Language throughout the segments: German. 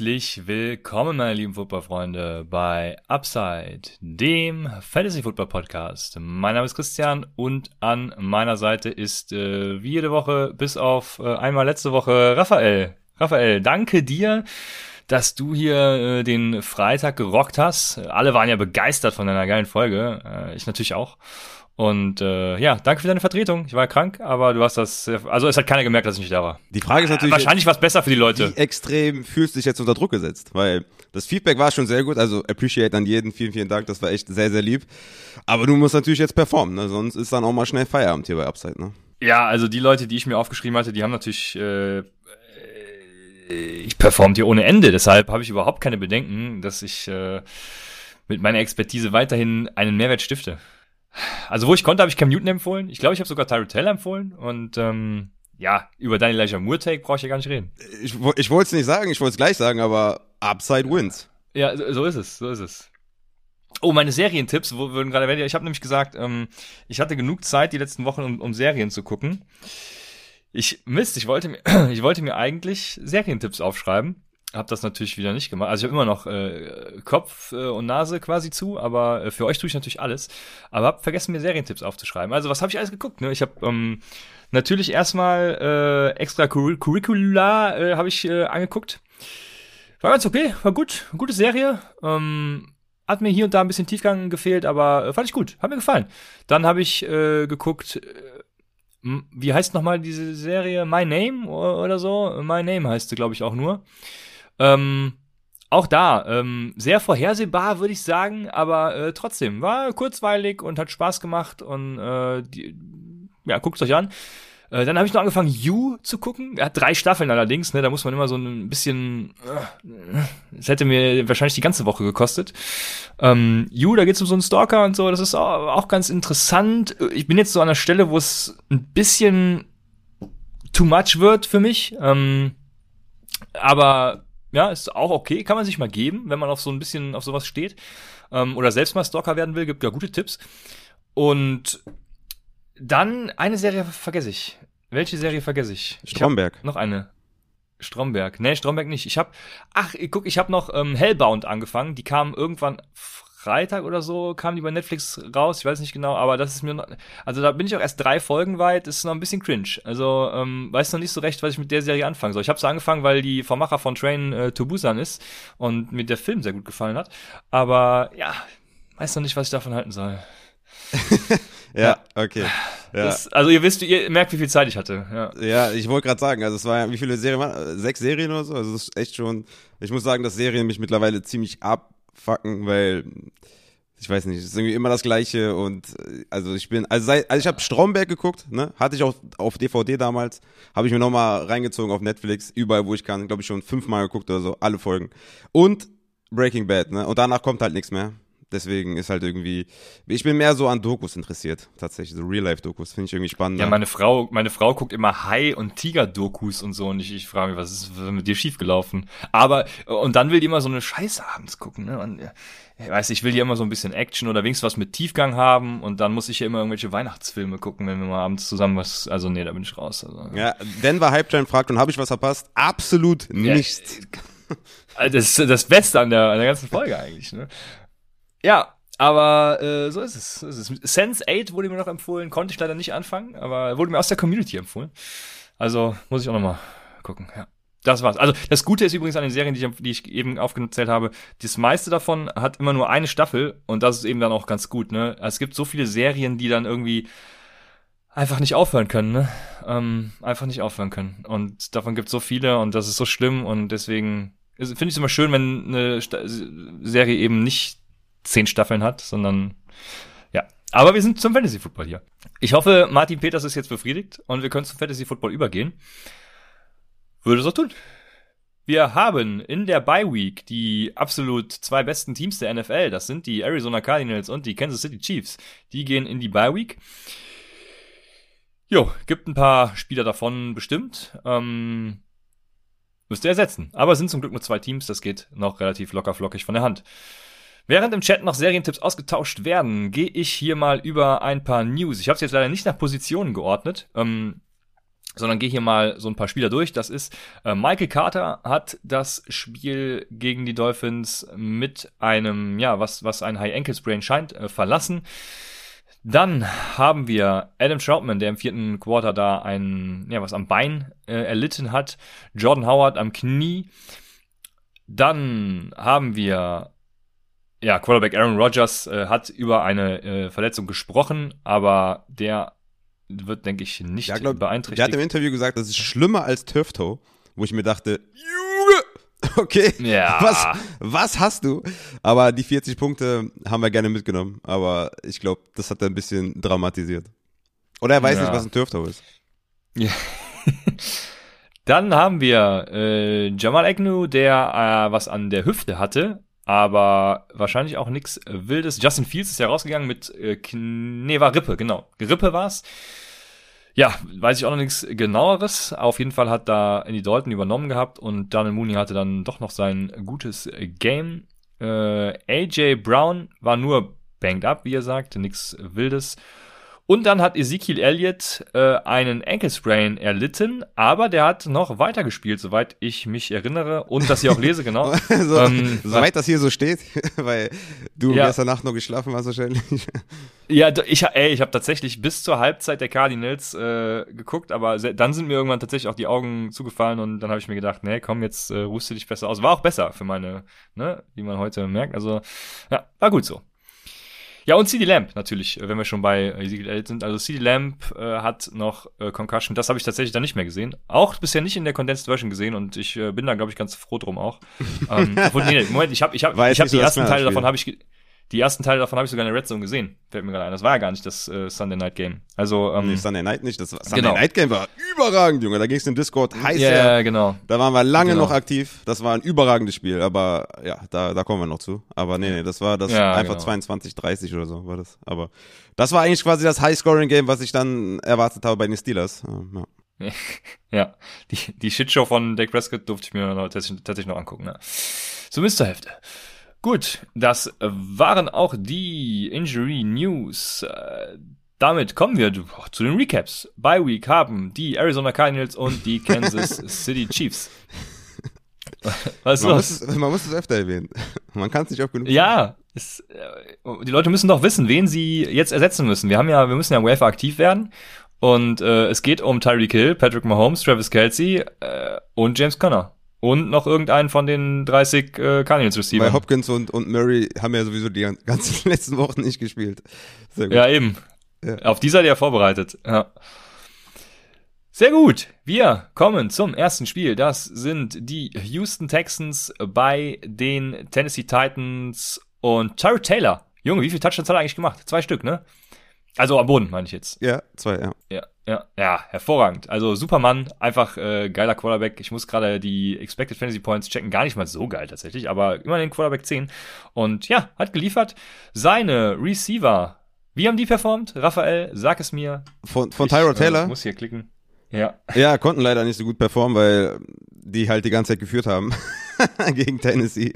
Herzlich willkommen, meine lieben Footballfreunde, bei Upside, dem Fantasy Football Podcast. Mein Name ist Christian und an meiner Seite ist äh, wie jede Woche, bis auf äh, einmal letzte Woche, Raphael. Raphael, danke dir, dass du hier äh, den Freitag gerockt hast. Alle waren ja begeistert von deiner geilen Folge. Äh, ich natürlich auch. Und äh, ja, danke für deine Vertretung. Ich war krank, aber du hast das. Also es hat keiner gemerkt, dass ich nicht da war. Die Frage ist natürlich. Wahrscheinlich was besser für die Leute. Wie extrem fühlst du dich jetzt unter Druck gesetzt? Weil das Feedback war schon sehr gut. Also appreciate an jeden. Vielen, vielen Dank. Das war echt sehr, sehr lieb. Aber du musst natürlich jetzt performen. Ne? Sonst ist dann auch mal schnell Feierabend hier bei Upside. Ne? Ja, also die Leute, die ich mir aufgeschrieben hatte, die haben natürlich. Äh, ich performt hier ohne Ende. Deshalb habe ich überhaupt keine Bedenken, dass ich äh, mit meiner Expertise weiterhin einen Mehrwert stifte. Also wo ich konnte, habe ich Cam Newton empfohlen. Ich glaube, ich habe sogar Tyrell Taylor empfohlen. Und ähm, ja, über deine Elijah Moore Take brauche ich ja gar nicht reden. Ich, ich wollte es nicht sagen, ich wollte es gleich sagen, aber Upside wins. Ja, so, so ist es, so ist es. Oh, meine Serientipps wo, würden gerade werden. Ich habe nämlich gesagt, ähm, ich hatte genug Zeit die letzten Wochen, um, um Serien zu gucken. Ich Mist, ich wollte mir, ich wollte mir eigentlich Serientipps aufschreiben habe das natürlich wieder nicht gemacht. Also ich habe immer noch äh, Kopf äh, und Nase quasi zu, aber äh, für euch tue ich natürlich alles. Aber habe vergessen, mir Serientipps aufzuschreiben. Also was habe ich alles geguckt? Ne? Ich habe ähm, natürlich erstmal äh, extra Curricula äh, habe ich äh, angeguckt. War ganz okay, war gut, gute Serie. Ähm, hat mir hier und da ein bisschen Tiefgang gefehlt, aber äh, fand ich gut, hat mir gefallen. Dann habe ich äh, geguckt, äh, wie heißt nochmal diese Serie? My Name oder so? My Name heißt sie, glaube ich, auch nur. Ähm, auch da, ähm, sehr vorhersehbar, würde ich sagen, aber äh, trotzdem, war kurzweilig und hat Spaß gemacht und äh, die, ja, guckt euch an. Äh, dann habe ich noch angefangen, You zu gucken. Er hat drei Staffeln allerdings, ne? Da muss man immer so ein bisschen. Äh, das hätte mir wahrscheinlich die ganze Woche gekostet. Ähm, you, da geht's um so einen Stalker und so, das ist auch, auch ganz interessant. Ich bin jetzt so an der Stelle, wo es ein bisschen too much wird für mich. Ähm, aber ja, ist auch okay, kann man sich mal geben, wenn man auf so ein bisschen auf sowas steht. Ähm, oder selbst mal Stalker werden will, gibt ja gute Tipps. Und dann eine Serie vergesse ich. Welche Serie vergesse ich? Stromberg. Ich noch eine. Stromberg. Nee, Stromberg nicht. Ich habe ach, guck, ich habe noch ähm, Hellbound angefangen. Die kam irgendwann Freitag oder so kam die bei Netflix raus, ich weiß nicht genau, aber das ist mir noch, also da bin ich auch erst drei Folgen weit, ist noch ein bisschen cringe. Also ähm, weiß noch nicht so recht, was ich mit der Serie anfangen soll. Ich habe sie angefangen, weil die Vermacher von Train äh, to Busan ist und mir der Film sehr gut gefallen hat, aber ja, weiß noch nicht, was ich davon halten soll. ja, ja, okay. Ja. Das, also ihr wisst, ihr merkt, wie viel Zeit ich hatte. Ja, ja ich wollte gerade sagen, also es war ja, wie viele Serien waren? Sechs Serien oder so? Also es ist echt schon, ich muss sagen, dass Serien mich mittlerweile ziemlich ab fucken, weil ich weiß nicht, es ist irgendwie immer das Gleiche und äh, also ich bin, also, seit, also ich habe Stromberg geguckt, ne, hatte ich auch auf DVD damals, habe ich mir nochmal reingezogen auf Netflix, überall wo ich kann, glaube ich schon fünfmal geguckt oder so, alle Folgen und Breaking Bad, ne, und danach kommt halt nichts mehr. Deswegen ist halt irgendwie, ich bin mehr so an Dokus interessiert, tatsächlich, so Real-Life-Dokus, finde ich irgendwie spannend. Ja, meine Frau, meine Frau guckt immer Hai- und Tiger-Dokus und so und ich, ich frage mich, was ist mit dir schiefgelaufen? Aber, und dann will die immer so eine Scheiße abends gucken, ne? Und, ich weiß, ich will ja immer so ein bisschen Action oder wenigstens was mit Tiefgang haben und dann muss ich ja immer irgendwelche Weihnachtsfilme gucken, wenn wir mal abends zusammen was, also nee, da bin ich raus. Also. Ja, Denver Hype Train fragt und habe ich was verpasst? Absolut ja, nichts. Das ist das Beste an der, an der ganzen Folge eigentlich, ne? Ja, aber äh, so ist es. So ist es. Sense 8 wurde mir noch empfohlen, konnte ich leider nicht anfangen, aber wurde mir aus der Community empfohlen. Also muss ich auch noch mal gucken. Ja. Das war's. Also das Gute ist übrigens an den Serien, die ich, die ich eben aufgezählt habe, das meiste davon hat immer nur eine Staffel und das ist eben dann auch ganz gut. Ne? Es gibt so viele Serien, die dann irgendwie einfach nicht aufhören können, ne? Ähm, einfach nicht aufhören können. Und davon gibt es so viele und das ist so schlimm und deswegen finde ich es immer schön, wenn eine Sta Serie eben nicht zehn Staffeln hat, sondern ja. Aber wir sind zum Fantasy Football hier. Ich hoffe, Martin Peters ist jetzt befriedigt und wir können zum Fantasy Football übergehen. Würde es auch tun. Wir haben in der Bye Week die absolut zwei besten Teams der NFL. Das sind die Arizona Cardinals und die Kansas City Chiefs. Die gehen in die Bye Week. Jo, gibt ein paar Spieler davon bestimmt. Ähm, müsst ihr ersetzen. Aber es sind zum Glück nur zwei Teams. Das geht noch relativ locker flockig von der Hand. Während im Chat noch Serientipps ausgetauscht werden, gehe ich hier mal über ein paar News. Ich habe es jetzt leider nicht nach Positionen geordnet. Ähm, sondern gehe hier mal so ein paar Spieler durch. Das ist äh, Michael Carter hat das Spiel gegen die Dolphins mit einem, ja, was, was ein High Ankle Sprain scheint, äh, verlassen. Dann haben wir Adam Troutman, der im vierten Quarter da ein, ja, was am Bein äh, erlitten hat. Jordan Howard am Knie. Dann haben wir ja, Quarterback Aaron Rodgers äh, hat über eine äh, Verletzung gesprochen, aber der wird, denke ich, nicht Ja, glaub, beeinträchtigt. Der hat im Interview gesagt, das ist schlimmer als Turf Toe, wo ich mir dachte, Junge, okay, Ja. was, was hast du? Aber die 40 Punkte haben wir gerne mitgenommen, aber ich glaube, das hat er ein bisschen dramatisiert. Oder er weiß Ja. nicht, was ein Turf Toe ist. Ja. Dann haben wir äh, Jamal Agnew, der äh, was an der Hüfte hatte, aber wahrscheinlich auch nichts Wildes. Justin Fields ist ja rausgegangen mit, äh, nee, war Rippe, genau. Rippe war's. Ja, weiß ich auch noch nichts genaueres. Auf jeden Fall hat da Andy Dalton übernommen gehabt und Daniel Mooney hatte dann doch noch sein gutes Game. Äh, AJ Brown war nur banged up, wie er sagt, nichts Wildes. Und dann hat Ezekiel Elliott äh, einen Ankle Sprain erlitten, aber der hat noch weitergespielt, soweit ich mich erinnere und das hier auch lese, genau. so, Ähm, soweit das hier so steht, weil du Ja. gestern Nacht noch geschlafen hast wahrscheinlich. Ja, ich, ey, ich habe tatsächlich bis zur Halbzeit der Cardinals äh, geguckt, aber dann sind mir irgendwann tatsächlich auch die Augen zugefallen und dann habe ich mir gedacht, nee, komm, jetzt äh, ruhst du dich besser aus. War auch besser für meine, ne, wie man heute merkt. Also, ja, war gut so. Ja, und CD Lamp natürlich, äh, wenn wir schon bei Ezekiel Elliott sind. Also CD Lamp äh, hat noch äh, Concussion. Das habe ich tatsächlich dann nicht mehr gesehen. Auch bisher nicht in der Condensed Version gesehen und ich äh, bin da, glaube ich, ganz froh drum auch. ähm, obwohl, nee, Moment, ich habe ich hab, ich hab so die ersten Teile davon habe ich die ersten Teile davon habe ich sogar in der Red Zone gesehen. Fällt mir gerade ein. Das war ja gar nicht das äh, Sunday Night Game. Also, ähm, nee, Sunday Night nicht. Das Sunday Genau. Night Game war überragend, Junge. Da ging es im Discord heiß her. ja, genau. Da waren wir lange Genau. noch aktiv. Das war ein überragendes Spiel, aber ja, da, da kommen wir noch zu. Aber nee, nee, das war das Ja, einfach genau. 22, 30 oder so war das. Aber das war eigentlich quasi das High-Scoring-Game, was ich dann erwartet habe bei den Steelers. Ja. Ja, die, die Shitshow von Dak Prescott durfte ich mir noch, tatsächlich, tatsächlich noch angucken. Ne? Zumindest zur Hälfte. Gut, das waren auch die Injury News. Äh, Damit kommen wir zu den Recaps. By Week haben die Arizona Cardinals und die Kansas City Chiefs. Was ist Man, los? muss es, man muss es öfter erwähnen. Man kann es nicht oft genug Ja, es, äh, die Leute müssen doch wissen, wen sie jetzt ersetzen müssen. Wir haben ja, wir müssen ja im aktiv werden. Und äh, es geht um Tyreek Hill, Patrick Mahomes, Travis Kelsey äh, und James Conner. Und noch irgendeinen von den 30 äh, Cardinals Weil Receivers. Hopkins und, und Murray haben ja sowieso die ganzen letzten Wochen nicht gespielt. Sehr gut. Ja, eben. Ja. Auf die seid ihr vorbereitet. Ja. Sehr gut. Wir kommen zum ersten Spiel. Das sind die Houston Texans bei den Tennessee Titans und Tyrod Taylor. Junge, wie viele Touchdowns hat er eigentlich gemacht? Zwei Stück, ne? Also am Boden, meine ich jetzt. ja, zwei, ja. Ja, ja, ja, hervorragend. Also Superman, einfach äh, geiler Quarterback. Ich muss gerade die Expected Fantasy Points checken, gar nicht mal so geil tatsächlich, aber immerhin Quarterback 10. Und ja, hat geliefert. Seine Receiver, wie haben die performt? Raphael, sag es mir. Von, von Tyrod äh, Taylor? muss hier klicken. Ja. Ja, konnten leider nicht so gut performen, weil die halt die ganze Zeit geführt haben gegen Tennessee.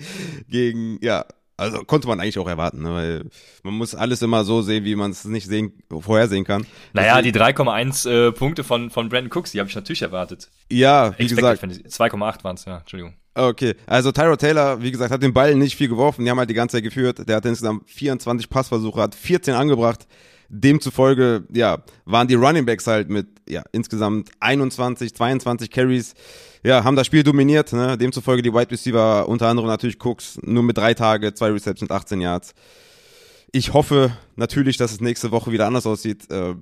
Gegen, ja, also konnte man eigentlich auch erwarten, ne? weil man muss alles immer so sehen, wie man es nicht sehen, vorhersehen kann. Naja, die Deswegen- 3,1 äh, Punkte von, von Brandon Cooks, die habe ich natürlich erwartet. Ja, wie Expected gesagt, Fantasy. 2,8 waren es, ja, Entschuldigung. okay. Also Tyrod Taylor, wie gesagt, hat den Ball nicht viel geworfen, die haben halt die ganze Zeit geführt. Der hat insgesamt 24 Passversuche, hat 14 angebracht. Demzufolge, ja, waren die Running Backs halt mit, ja, insgesamt 21, 22 Carries, ja, haben das Spiel dominiert, ne? Demzufolge die Wide Receiver, unter anderem natürlich Cooks, nur mit drei Tage, zwei Receptions, 18 Yards. Ich hoffe natürlich, dass es nächste Woche wieder anders aussieht. Äh,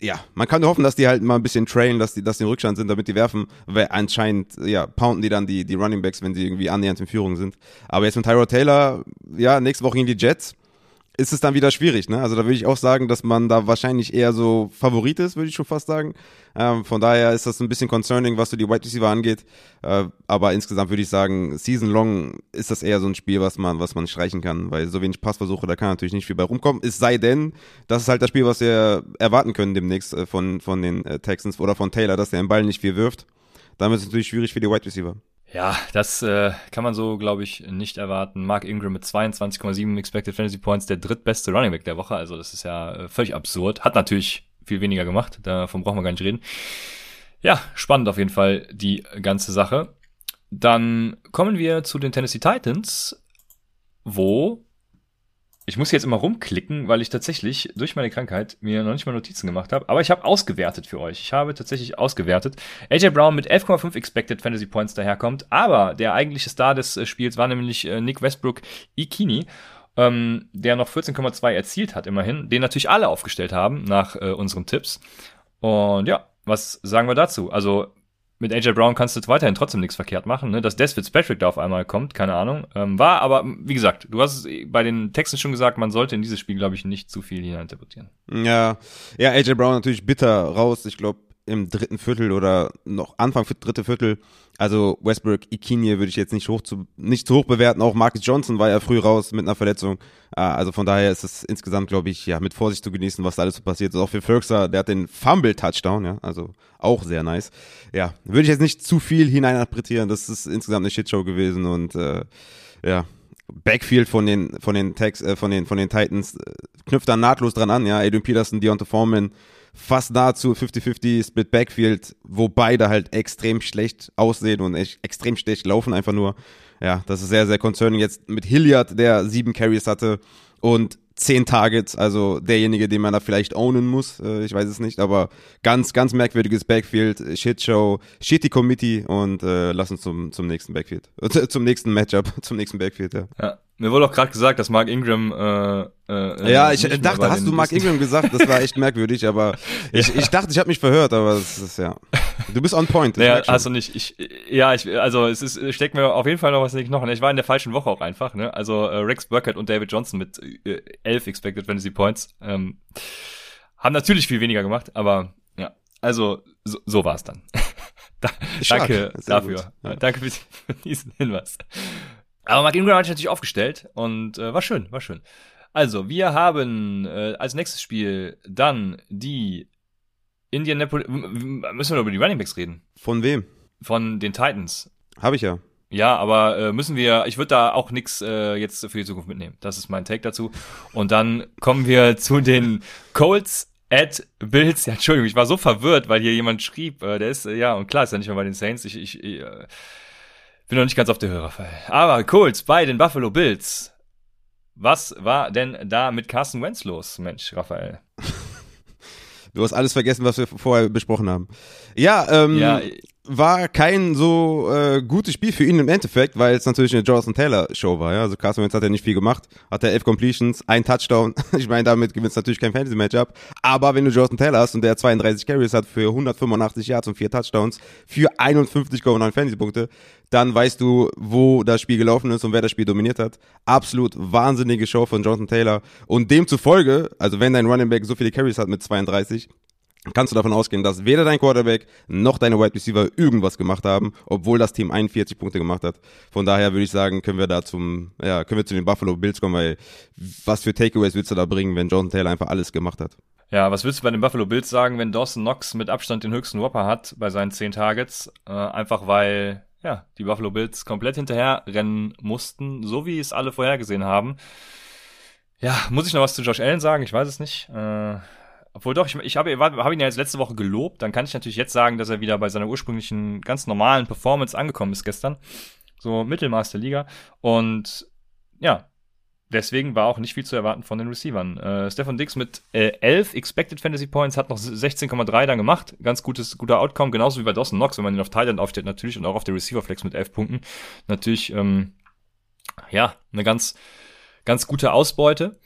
ja, man kann nur hoffen, dass die halt mal ein bisschen trailen, dass die, dass die im Rückstand sind, damit die werfen, weil anscheinend, ja, pounden die dann die, die Running Backs, wenn sie irgendwie annähernd in Führung sind. Aber jetzt mit Tyrod Taylor, ja, nächste Woche gegen die Jets. Ist es dann wieder schwierig. Ne? Also da würde ich auch sagen, dass man da wahrscheinlich eher so Favorit ist, würde ich schon fast sagen. Ähm, von daher ist das ein bisschen concerning, was so die Wide Receiver angeht. Äh, aber insgesamt würde ich sagen, Season Long ist das eher so ein Spiel, was man, was man streichen kann, weil so wenig Passversuche, da kann natürlich nicht viel bei rumkommen. Es sei denn, das ist halt das Spiel, was wir erwarten können demnächst äh, von, von den äh, Texans oder von Taylor, dass der den Ball nicht viel wirft. Dann wird es natürlich schwierig für die Wide Receiver. Ja, das äh, kann man so, glaube ich, nicht erwarten. Mark Ingram mit 22,7 Expected Fantasy Points, der drittbeste Running Back der Woche. Also das ist ja äh, völlig absurd. Hat natürlich viel weniger gemacht. Davon brauchen wir gar nicht reden. Ja, spannend auf jeden Fall die ganze Sache. Dann kommen wir zu den Tennessee Titans, wo ich muss jetzt immer rumklicken, weil ich tatsächlich durch meine Krankheit mir noch nicht mal Notizen gemacht habe. Aber ich habe ausgewertet für euch. Ich habe tatsächlich ausgewertet. AJ Brown mit 11,5 Expected Fantasy Points daherkommt. Aber der eigentliche Star des äh, Spiels war nämlich äh, Nick Westbrook Ikini, ähm, der noch 14,2 erzielt hat, immerhin. Den natürlich alle aufgestellt haben nach äh, unseren Tipps. Und ja, was sagen wir dazu? Also mit AJ Brown kannst du weiterhin trotzdem nichts verkehrt machen. Ne? Dass Des Fitzpatrick da auf einmal kommt, keine Ahnung. Ähm, war aber, wie gesagt, du hast es bei den Texten schon gesagt, man sollte in dieses Spiel, glaube ich, nicht zu viel hineininterpretieren. Ja, ja, AJ Brown natürlich bitter raus. Ich glaube, im dritten Viertel oder noch Anfang dritte Viertel. Also Westbrook, Ikinie würde ich jetzt nicht hoch zu, nicht zu hoch bewerten. Auch Marcus Johnson war ja früh raus mit einer Verletzung. Ah, also von daher ist es insgesamt, glaube ich, ja, mit Vorsicht zu genießen, was da alles so passiert ist. Auch für Ferguson, der hat den Fumble-Touchdown, ja, also auch sehr nice. Ja, würde ich jetzt nicht zu viel hineininterpretieren. Das ist insgesamt eine Shitshow gewesen und äh, ja, Backfield von den von den Tags, äh, von den von den Titans äh, knüpft da nahtlos dran an, ja, Adrian Peterson, Deontay Foreman, fast nahezu 50-50 Split Backfield, wo beide halt extrem schlecht aussehen und echt extrem schlecht laufen einfach nur. Ja, das ist sehr, sehr concerning. Jetzt mit Hilliard, der sieben Carries hatte und zehn Targets, also derjenige, den man da vielleicht ownen muss, äh, ich weiß es nicht, aber ganz, ganz merkwürdiges Backfield, Shitshow, Shitty Committee und äh, lass uns zum, zum nächsten Backfield, zum nächsten Matchup, zum nächsten Backfield, ja. Ja, mir wurde auch gerade gesagt, dass Mark Ingram. Äh, äh, ja, ich dachte, hast du Mark Ingram gesagt? Das war echt merkwürdig, aber ich, ich dachte, ich habe mich verhört, aber das ist ja. Du bist on point. Ja, hast du nicht. Ich, ja, ich, also es ist, steckt mir auf jeden Fall noch was in den Knochen. Ich war in der falschen Woche auch einfach. Ne? Also äh, Rex Burkett und David Johnson mit äh, elf Expected Fantasy Points ähm, haben natürlich viel weniger gemacht, aber ja, also so, so war es dann. da, danke dafür. Ja. Danke für diesen Hinweis. Aber Mark Ingram hat sich natürlich aufgestellt und äh, war schön, war schön. Also, wir haben äh, als nächstes Spiel dann die Indianapolis. Müssen wir über die Running Backs reden? Von wem? Von den Titans. Habe ich ja. Ja, aber äh, müssen wir, ich würde da auch nichts äh, jetzt für die Zukunft mitnehmen. Das ist mein Take dazu. Und dann kommen wir zu den Colts at Bills. Ja, Entschuldigung, ich war so verwirrt, weil hier jemand schrieb, äh, der ist, äh, ja, und klar ist er nicht mehr bei den Saints. Ich, ich, ich äh, bin noch nicht ganz auf der Höhe, Raphael. Aber Colts bei den Buffalo Bills. Was war denn da mit Carson Wentz los, Mensch, Raphael? Du hast alles vergessen, was wir vorher besprochen haben. Ja, ähm, ja, war kein so äh, gutes Spiel für ihn im Endeffekt, weil es natürlich eine Jonathan Taylor Show war. Ja? Also Carson Wentz hat ja nicht viel gemacht, hat er elf Completions, ein Touchdown. ich meine, damit gewinnst natürlich kein Fantasy Matchup. Aber wenn du Jonathan Taylor hast und der 32 Carries hat für 185 Yards und vier Touchdowns für 51,9 Fantasy Punkte, dann weißt du, wo das Spiel gelaufen ist und wer das Spiel dominiert hat. Absolut wahnsinnige Show von Jonathan Taylor. Und demzufolge, also wenn dein Running Back so viele Carries hat mit 32, kannst du davon ausgehen, dass weder dein Quarterback noch deine Wide Receiver irgendwas gemacht haben, obwohl das Team 41 Punkte gemacht hat. Von daher würde ich sagen, können wir da zum, ja, können wir zu den Buffalo Bills kommen, weil was für Takeaways willst du da bringen, wenn Jonathan Taylor einfach alles gemacht hat? Ja, was willst du bei den Buffalo Bills sagen, wenn Dawson Knox mit Abstand den höchsten Whopper hat bei seinen 10 Targets? Äh, einfach weil, ja, die Buffalo Bills komplett hinterher rennen mussten, so wie es alle vorhergesehen haben. Ja, muss ich noch was zu Josh Allen sagen? Ich weiß es nicht. Äh, obwohl doch, ich, ich habe hab ihn ja jetzt letzte Woche gelobt, dann kann ich natürlich jetzt sagen, dass er wieder bei seiner ursprünglichen, ganz normalen Performance angekommen ist gestern. So Mittelmaß der Liga. Und ja, deswegen war auch nicht viel zu erwarten von den Receivern. Äh, Stefan Dix mit äh, 11 Expected Fantasy Points hat noch 16,3 dann gemacht. Ganz gutes, guter Outcome, genauso wie bei Dawson Knox, wenn man ihn auf Thailand aufstellt natürlich und auch auf der Receiver Flex mit 11 Punkten. Natürlich, ähm, ja, eine ganz, ganz gute Ausbeute.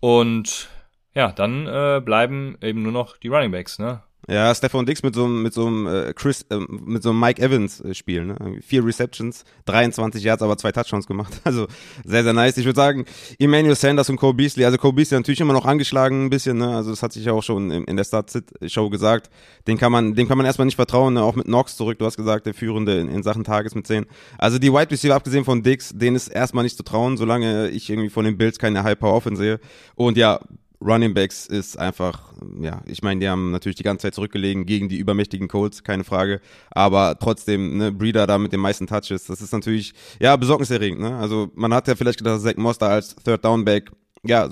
Und ja, dann äh, bleiben eben nur noch die Running Backs, ne? Ja, Stefan Dix mit so einem mit so einem äh, Chris äh, mit so einem Mike Evans äh, Spiel, ne? Vier Receptions, 23 Yards, aber zwei Touchdowns gemacht. Also sehr sehr nice. Ich würde sagen, Emmanuel Sanders und Cole Beasley, also Cole Beasley natürlich immer noch angeschlagen ein bisschen, ne? Also das hat sich ja auch schon in, in der Start Show gesagt. Den kann man dem kann man erstmal nicht vertrauen, ne? auch mit Knox zurück, du hast gesagt, der führende in, in Sachen Tages mit 10. Also die Wide Receiver abgesehen von Dix, denen ist erstmal nicht zu trauen, solange ich irgendwie von den Bills keine High Power Offense sehe. Und ja, Running Backs ist einfach, ja, ich meine, die haben natürlich die ganze Zeit zurückgelegen gegen die übermächtigen Colts, keine Frage. Aber trotzdem, ne, Breeder da mit den meisten Touches, das ist natürlich, ja, besorgniserregend, ne? Also man hat ja vielleicht gedacht, dass Zach Moster als Third Down Back ja,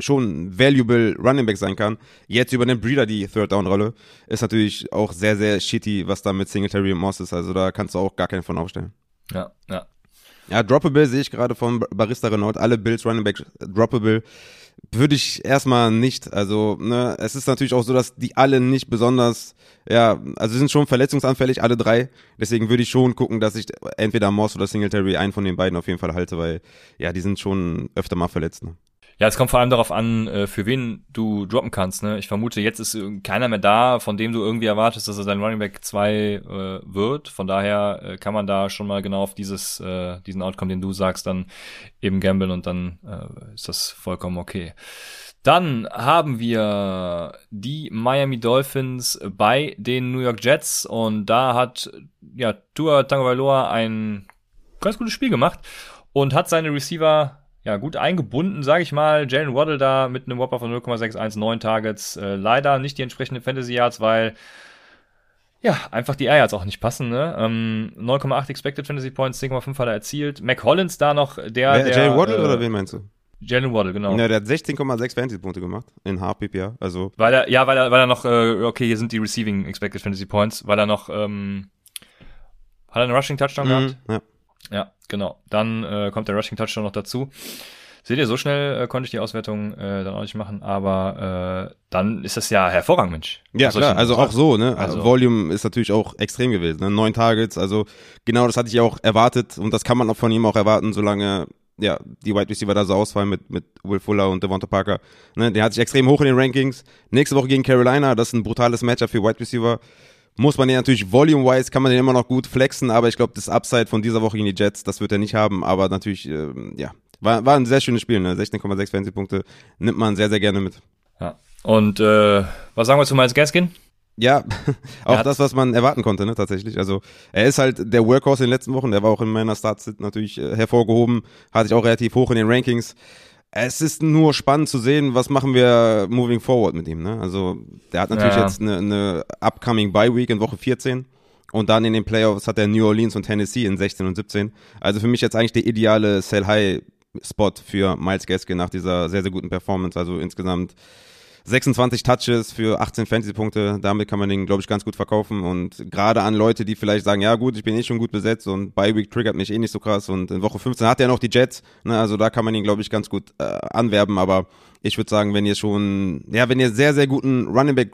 schon valuable Running Back sein kann. Jetzt übernimmt Breeder die Third Down Rolle. Ist natürlich auch sehr, sehr shitty, was da mit Singletary und Moss ist. Also da kannst du auch gar keinen von aufstellen. Ja, ja. Ja, Droppable sehe ich gerade von Barista Renault. Alle Bills Running Back Droppable würde ich erstmal nicht. Also, ne, es ist natürlich auch so, dass die alle nicht besonders, ja, also sind schon verletzungsanfällig, alle drei. Deswegen würde ich schon gucken, dass ich entweder Moss oder Singletary einen von den beiden auf jeden Fall halte, weil, ja, die sind schon öfter mal verletzt. Ne? Ja, es kommt vor allem darauf an, äh, für wen du droppen kannst. Ne? Ich vermute, jetzt ist keiner mehr da, von dem du irgendwie erwartest, dass er sein Running Back 2 äh, wird. Von daher äh, kann man da schon mal genau auf dieses, äh, diesen Outcome, den du sagst, dann eben gamblen und dann äh, ist das vollkommen okay. Dann haben wir die Miami Dolphins bei den New York Jets und da hat ja Tua Tagovailoa ein ganz gutes Spiel gemacht und hat seine Receiver ja, gut eingebunden, sage ich mal. Jalen Waddle da mit einem Whopper von 0,619 Targets. Äh, leider nicht die entsprechenden Fantasy Yards, weil ja, einfach die Air Yards auch nicht passen. Ne? Ähm, 9,8 Expected Fantasy Points, 10,5 hat er erzielt. Mac Hollins da noch, der. Wer, der Jalen Waddle äh, oder wen meinst du? Jalen Waddle, genau. Ja, der hat 16,6 Fantasy-Punkte gemacht in HPPA, also. Weil er, ja, weil er, weil er noch, äh, okay, hier sind die Receiving Expected Fantasy Points, weil er noch, ähm, hat er einen Rushing Touchdown mhm, gehabt? Ja. Ja, genau. Dann äh, kommt der Rushing Touchdown noch dazu. Seht ihr, so schnell äh, konnte ich die Auswertung äh, dann auch nicht machen, aber äh, dann ist das ja hervorragend, Mensch. Ja, klar, also auch so, ne? Also, Volume ist natürlich auch extrem gewesen, ne? Neun Targets, also genau das hatte ich auch erwartet und das kann man auch von ihm auch erwarten, solange ja, die Wide Receiver da so ausfallen mit, mit Will Fuller und Devonta Parker. Ne? Der hat sich extrem hoch in den Rankings. Nächste Woche gegen Carolina, das ist ein brutales Matchup für Wide Receiver muss man ja natürlich volume-wise, kann man den immer noch gut flexen, aber ich glaube, das Upside von dieser Woche gegen die Jets, das wird er nicht haben, aber natürlich, äh, ja, war, war ein sehr schönes Spiel, ne? 16,6 Fantasy-Punkte nimmt man sehr, sehr gerne mit. Ja. Und äh, was sagen wir zu Miles Gaskin? Ja, auch das, was man erwarten konnte, ne, tatsächlich. Also er ist halt der Workhorse in den letzten Wochen, der war auch in meiner Startsit natürlich äh, hervorgehoben, hatte ich auch relativ hoch in den Rankings es ist nur spannend zu sehen, was machen wir moving forward mit ihm. Ne? Also der hat natürlich ja. jetzt eine, eine upcoming Bye Week in Woche 14 und dann in den Playoffs hat er New Orleans und Tennessee in 16 und 17. Also für mich jetzt eigentlich der ideale Sell High Spot für Miles Gaskin nach dieser sehr sehr guten Performance. Also insgesamt 26 Touches für 18 Fantasy-Punkte, damit kann man den, glaube ich, ganz gut verkaufen. Und gerade an Leute, die vielleicht sagen, ja gut, ich bin eh schon gut besetzt und Bi-Week triggert mich eh nicht so krass. Und in Woche 15 hat er noch die Jets, ne, also da kann man ihn, glaube ich, ganz gut äh, anwerben. Aber ich würde sagen, wenn ihr schon, ja, wenn ihr sehr, sehr guten Running Back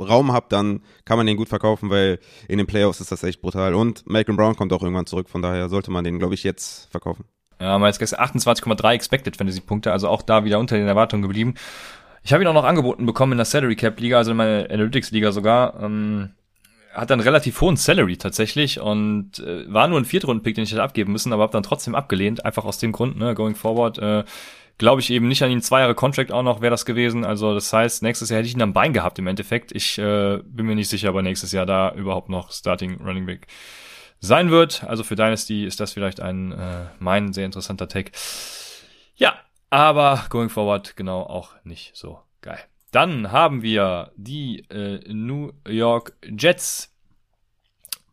Raum habt, dann kann man den gut verkaufen, weil in den Playoffs ist das echt brutal. Und Malcolm Brown kommt auch irgendwann zurück, von daher sollte man den, glaube ich, jetzt verkaufen. Ja, mal jetzt 28,3 Expected Fantasy-Punkte, also auch da wieder unter den Erwartungen geblieben. Ich habe ihn auch noch angeboten bekommen in der Salary Cap Liga, also in meiner Analytics Liga sogar. Ähm, hat dann relativ hohen Salary tatsächlich und äh, war nur ein Viertrunden-Pick, den ich hätte abgeben müssen, aber habe dann trotzdem abgelehnt, einfach aus dem Grund, ne, going forward, äh, glaube ich eben nicht an ihn zwei Jahre Contract auch noch wäre das gewesen. Also das heißt, nächstes Jahr hätte ich ihn am Bein gehabt im Endeffekt. Ich äh, bin mir nicht sicher, aber nächstes Jahr da überhaupt noch Starting Running Back sein wird. Also für Dynasty ist das vielleicht ein äh, mein sehr interessanter Take. Ja, aber going forward genau auch nicht so geil. Dann haben wir die äh, New York Jets,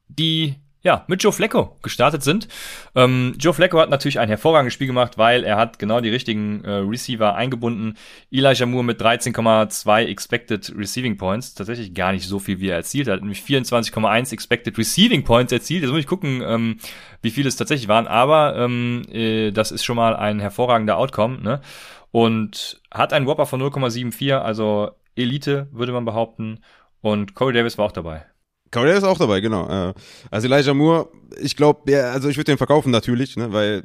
die ja, mit Joe Flacco gestartet sind. Ähm, Joe Flacco hat natürlich ein hervorragendes Spiel gemacht, weil er hat genau die richtigen äh, Receiver eingebunden. Elijah Moore mit 13,2 Expected Receiving Points. Tatsächlich gar nicht so viel, wie er erzielt hat. Nämlich 24,1 Expected Receiving Points erzielt. Jetzt muss ich gucken, ähm, wie viele es tatsächlich waren. Aber ähm, äh, das ist schon mal ein hervorragender Outcome. Ne? Und hat einen Whopper von 0,74, also Elite, würde man behaupten. Und Corey Davis war auch dabei. Corey ist auch dabei, genau. Äh, also Elijah Moore, ich glaube, also ich würde den verkaufen natürlich, ne, weil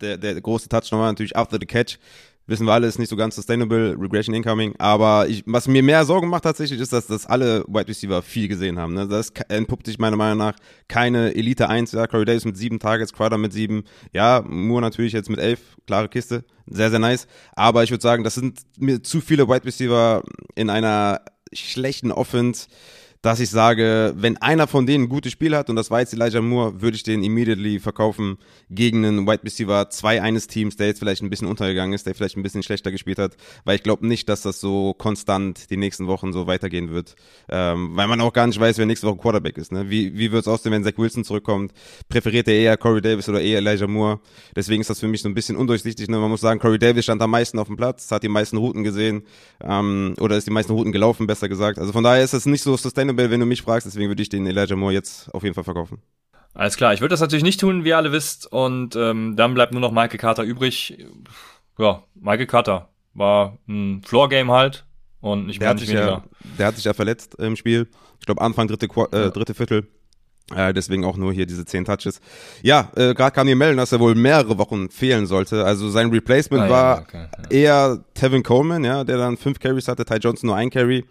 der, der große Touchdown war natürlich after the catch. wissen wir alle, ist nicht so ganz sustainable, Regression incoming. Aber ich, was mir mehr Sorgen macht tatsächlich, ist, dass, dass alle Wide Receiver viel gesehen haben. Ne? Das entpuppt sich meiner Meinung nach keine Elite 1. Ja, Corey Davis mit sieben Targets, Crowder mit sieben. Ja, Moore natürlich jetzt mit elf, klare Kiste. Sehr, sehr nice. Aber ich würde sagen, das sind mir zu viele Wide Receiver in einer schlechten Offense dass ich sage, wenn einer von denen ein gutes Spiel hat, und das war jetzt Elijah Moore, würde ich den immediately verkaufen gegen einen Wide Receiver 2 eines Teams, der jetzt vielleicht ein bisschen untergegangen ist, der vielleicht ein bisschen schlechter gespielt hat, weil ich glaube nicht, dass das so konstant die nächsten Wochen so weitergehen wird, ähm, weil man auch gar nicht weiß, wer nächste Woche Quarterback ist. Ne? Wie, wie wird es aussehen, wenn Zach Wilson zurückkommt? Präferiert er eher Corey Davis oder eher Elijah Moore? Deswegen ist das für mich so ein bisschen undurchsichtig. Ne? Man muss sagen, Corey Davis stand am meisten auf dem Platz, hat die meisten Routen gesehen ähm, oder ist die meisten Routen gelaufen, besser gesagt. Also von daher ist es nicht so sustainable sustainable, wenn du mich fragst. Deswegen würde ich den Elijah Moore jetzt auf jeden Fall verkaufen. Alles klar, ich würde das natürlich nicht tun, wie ihr alle wisst. Und ähm, dann bleibt nur noch Michael Carter übrig. Ja, Michael Carter war ein Floor-Game halt. Und ich der, hat sich ja, der hat sich ja verletzt im Spiel. Ich glaube Anfang dritte, äh, dritte Viertel. Äh, deswegen auch nur hier diese zehn Touches. Ja, äh, gerade kam die Meldung, dass er wohl mehrere Wochen fehlen sollte. Also sein Replacement ah, war ja, okay, ja. eher Tevin Coleman, ja, der dann fünf Carries hatte, Ty Johnson nur ein Carry.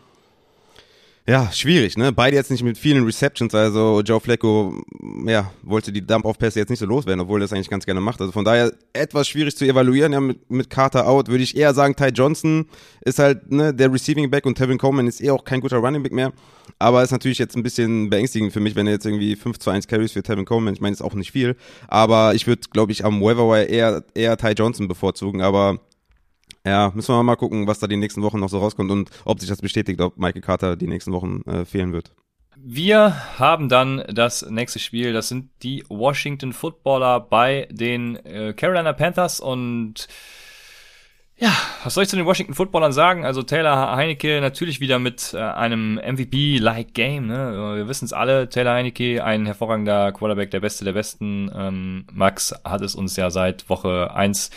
Ja, schwierig, ne? Beide jetzt nicht mit vielen Receptions, also Joe Flacco, ja, wollte die Dump-Off-Pässe jetzt nicht so loswerden, obwohl er das eigentlich ganz gerne macht. Also von daher etwas schwierig zu evaluieren, ja, mit, mit Carter out würde ich eher sagen, Ty Johnson ist halt, ne, der Receiving Back und Tevin Coleman ist eh auch kein guter Running Back mehr. Aber ist natürlich jetzt ein bisschen beängstigend für mich, wenn er jetzt irgendwie 5 zu 1 Carries für Tevin Coleman, ich meine, ist auch nicht viel. Aber ich würde, glaube ich, am Waiver eher, eher Ty Johnson bevorzugen, aber ja, müssen wir mal gucken, was da die nächsten Wochen noch so rauskommt und ob sich das bestätigt, ob Michael Carter die nächsten Wochen äh, fehlen wird. Wir haben dann das nächste Spiel. Das sind die Washington Footballer bei den äh, Carolina Panthers und ja, was soll ich zu den Washington Footballern sagen? Also Taylor Heinecke natürlich wieder mit äh, einem MVP-like Game. Ne? Wir wissen es alle. Taylor Heinecke, ein hervorragender Quarterback, der Beste der Besten. Ähm, Max hat es uns ja seit Woche eins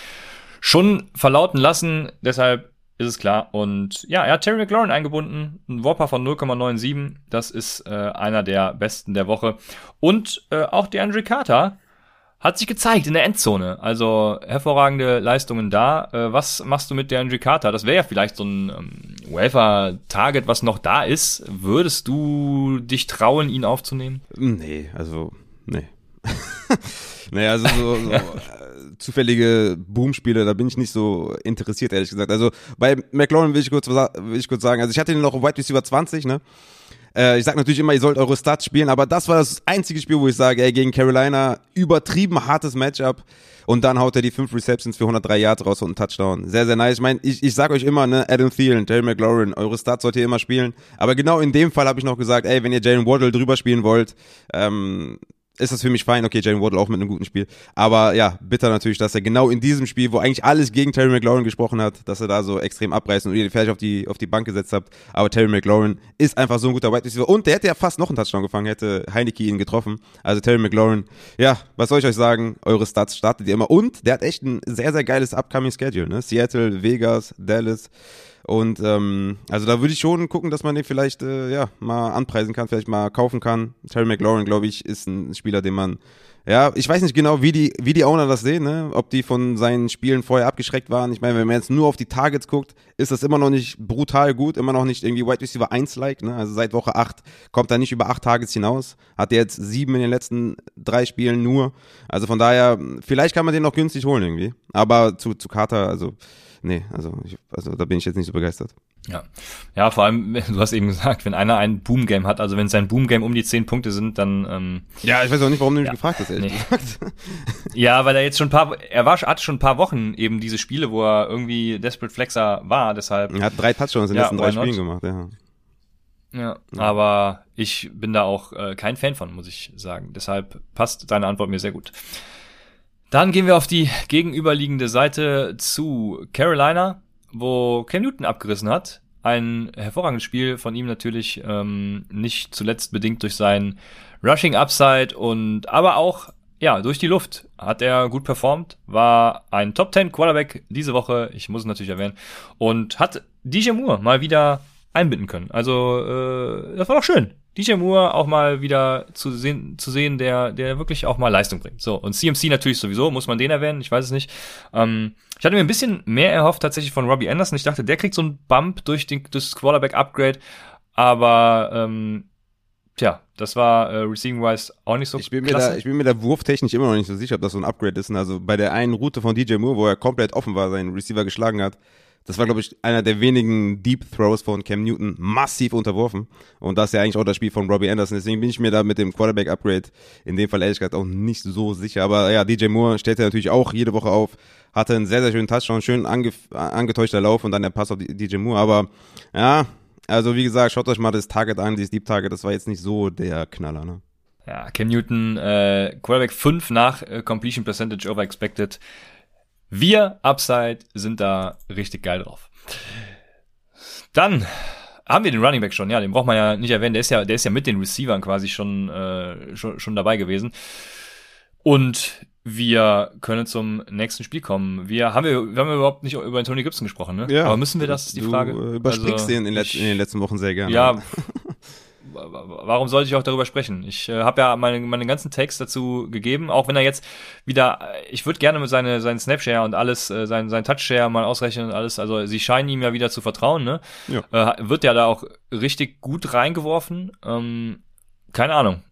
schon verlauten lassen. Deshalb ist es klar. Und ja, er hat Terry McLaurin eingebunden. Ein Whopper von 0,97. Das ist äh, einer der besten der Woche. Und äh, auch der Andre Carter hat sich gezeigt in der Endzone. Also hervorragende Leistungen da. Äh, was machst du mit der Andre Carter? Das wäre ja vielleicht so ein ähm, Welfare-Target, was noch da ist. Würdest du dich trauen, ihn aufzunehmen? Nee, also, nee. naja, also so, so zufällige Boom-Spiele, da bin ich nicht so interessiert, ehrlich gesagt. Also bei McLaurin will ich kurz, will ich kurz sagen, also ich hatte ihn noch auf Wide Receiver 20, ne? Äh, ich sag natürlich immer, ihr sollt eure Stats spielen, aber das war das einzige Spiel, wo ich sage, ey, gegen Carolina, übertrieben hartes Matchup. Und dann haut er die fünf Receptions für 103 Yards raus und einen Touchdown. Sehr, sehr nice. Ich meine, ich, ich sag euch immer, ne, Adam Thielen, Terry McLaurin, eure Stats sollt ihr immer spielen. Aber genau in dem Fall habe ich noch gesagt, ey, wenn ihr Jalen Waddle drüber spielen wollt, ähm, ist das für mich fein. Okay, Jalen Waddle auch mit einem guten Spiel. Aber ja, bitter natürlich, dass er genau in diesem Spiel, wo eigentlich alles gegen Terry McLaurin gesprochen hat, dass er da so extrem abreißt und ihr fertig auf die, auf die Bank gesetzt habt. Aber Terry McLaurin ist einfach so ein guter Wide Receiver. Und der hätte ja fast noch einen Touchdown gefangen, hätte Heineke ihn getroffen. Also Terry McLaurin, ja, was soll ich euch sagen? Eure Stats startet ihr immer. Und der hat echt ein sehr, sehr geiles Upcoming Schedule, ne? Seattle, Vegas, Dallas. Und ähm, also da würde ich schon gucken, dass man den vielleicht äh, ja mal anpreisen kann, vielleicht mal kaufen kann. Terry McLaurin, glaube ich, ist ein Spieler, den man ja, ich weiß nicht genau, wie die, wie die Owner das sehen, ne? ob die von seinen Spielen vorher abgeschreckt waren. Ich meine, wenn man jetzt nur auf die Targets guckt, ist das immer noch nicht brutal gut, immer noch nicht irgendwie Wide Receiver 1-like. Ne? Also seit Woche 8 kommt er nicht über 8 Targets hinaus. Hat er jetzt sieben in den letzten drei Spielen nur. Also von daher, vielleicht kann man den noch günstig holen irgendwie. Aber zu, zu Carter, also nee, also, ich, also da bin ich jetzt nicht so begeistert. Ja. Ja, vor allem, du hast eben gesagt, wenn einer ein Boom-Game hat, also wenn sein Boom-Game um die zehn Punkte sind, dann ähm, Ja, ich weiß auch nicht, warum du mich ja, gefragt hast, ehrlich nee. gesagt. Ja, weil er jetzt schon ein paar, er war, hatte schon ein paar Wochen eben diese Spiele, wo er irgendwie Desperate Flexer war, deshalb. Er hat drei Touchdowns in den ja, letzten drei Spielen gemacht, ja. Ja, aber ich bin da auch äh, kein Fan von, muss ich sagen. Deshalb passt deine Antwort mir sehr gut. Dann gehen wir auf die gegenüberliegende Seite zu Carolina, wo Cam Newton abgerissen hat. Ein hervorragendes Spiel von ihm natürlich, ähm, nicht zuletzt bedingt durch sein Rushing Upside und aber auch ja, durch die Luft hat er gut performt, war ein Top 10 Quarterback diese Woche, ich muss es natürlich erwähnen, und hat DJ Moore mal wieder einbinden können. Also, äh, das war doch schön. DJ Moore auch mal wieder zu sehen, zu sehen, der, der wirklich auch mal Leistung bringt. So, und CMC natürlich sowieso, muss man den erwähnen, ich weiß es nicht. Ähm, ich hatte mir ein bisschen mehr erhofft tatsächlich von Robbie Anderson. Ich dachte, der kriegt so einen Bump durch, den, durch das Quarterback-Upgrade, aber ähm, tja, das war äh, Receiving-wise auch nicht so Ich bin, mir klasse. da, ich bin mir da wurftechnisch immer noch nicht so sicher, ob das so ein Upgrade ist. Also bei der einen Route von DJ Moore, wo er komplett offen war, seinen Receiver geschlagen hat, das war, glaube ich, einer der wenigen Deep Throws von Cam Newton massiv unterworfen. Und das ist ja eigentlich auch das Spiel von Robbie Anderson. Deswegen bin ich mir da mit dem Quarterback-Upgrade in dem Fall ehrlich gesagt auch nicht so sicher. Aber ja, DJ Moore stellt ja natürlich auch jede Woche auf. Hatte einen sehr, sehr schönen Touchdown, schön ange angetäuschter Lauf und dann der Pass auf DJ Moore. Aber ja, also wie gesagt, schaut euch mal das Target an, dieses Deep Target. Das war jetzt nicht so der Knaller, ne? Ja, Cam Newton, äh, Quarterback 5 nach äh, Completion Percentage over expected. Wir, Upside, sind da richtig geil drauf. Dann haben wir den Running Back schon, ja, den braucht man ja nicht erwähnen. Der ist ja, der ist ja mit den Receivern quasi schon, äh, schon, schon dabei gewesen. Und wir können zum nächsten Spiel kommen. Wir haben wir, wir haben überhaupt nicht über Anthony Gibson gesprochen, ne? Ja. Aber müssen wir das, ist die du, Frage? Äh, überspringst Also, den in, ich- in den letzten Wochen sehr gerne. ja, warum sollte ich auch darüber sprechen? Ich äh, habe ja meine, meine ganzen Takes dazu gegeben, auch wenn er jetzt wieder, äh, ich würde gerne mit seine, seinen Snapshare und alles, äh, sein, sein Touchshare mal ausrechnen und alles, also sie scheinen ihm ja wieder zu vertrauen, ne? Ja. Äh, wird ja da auch richtig gut reingeworfen. Ähm, keine Ahnung.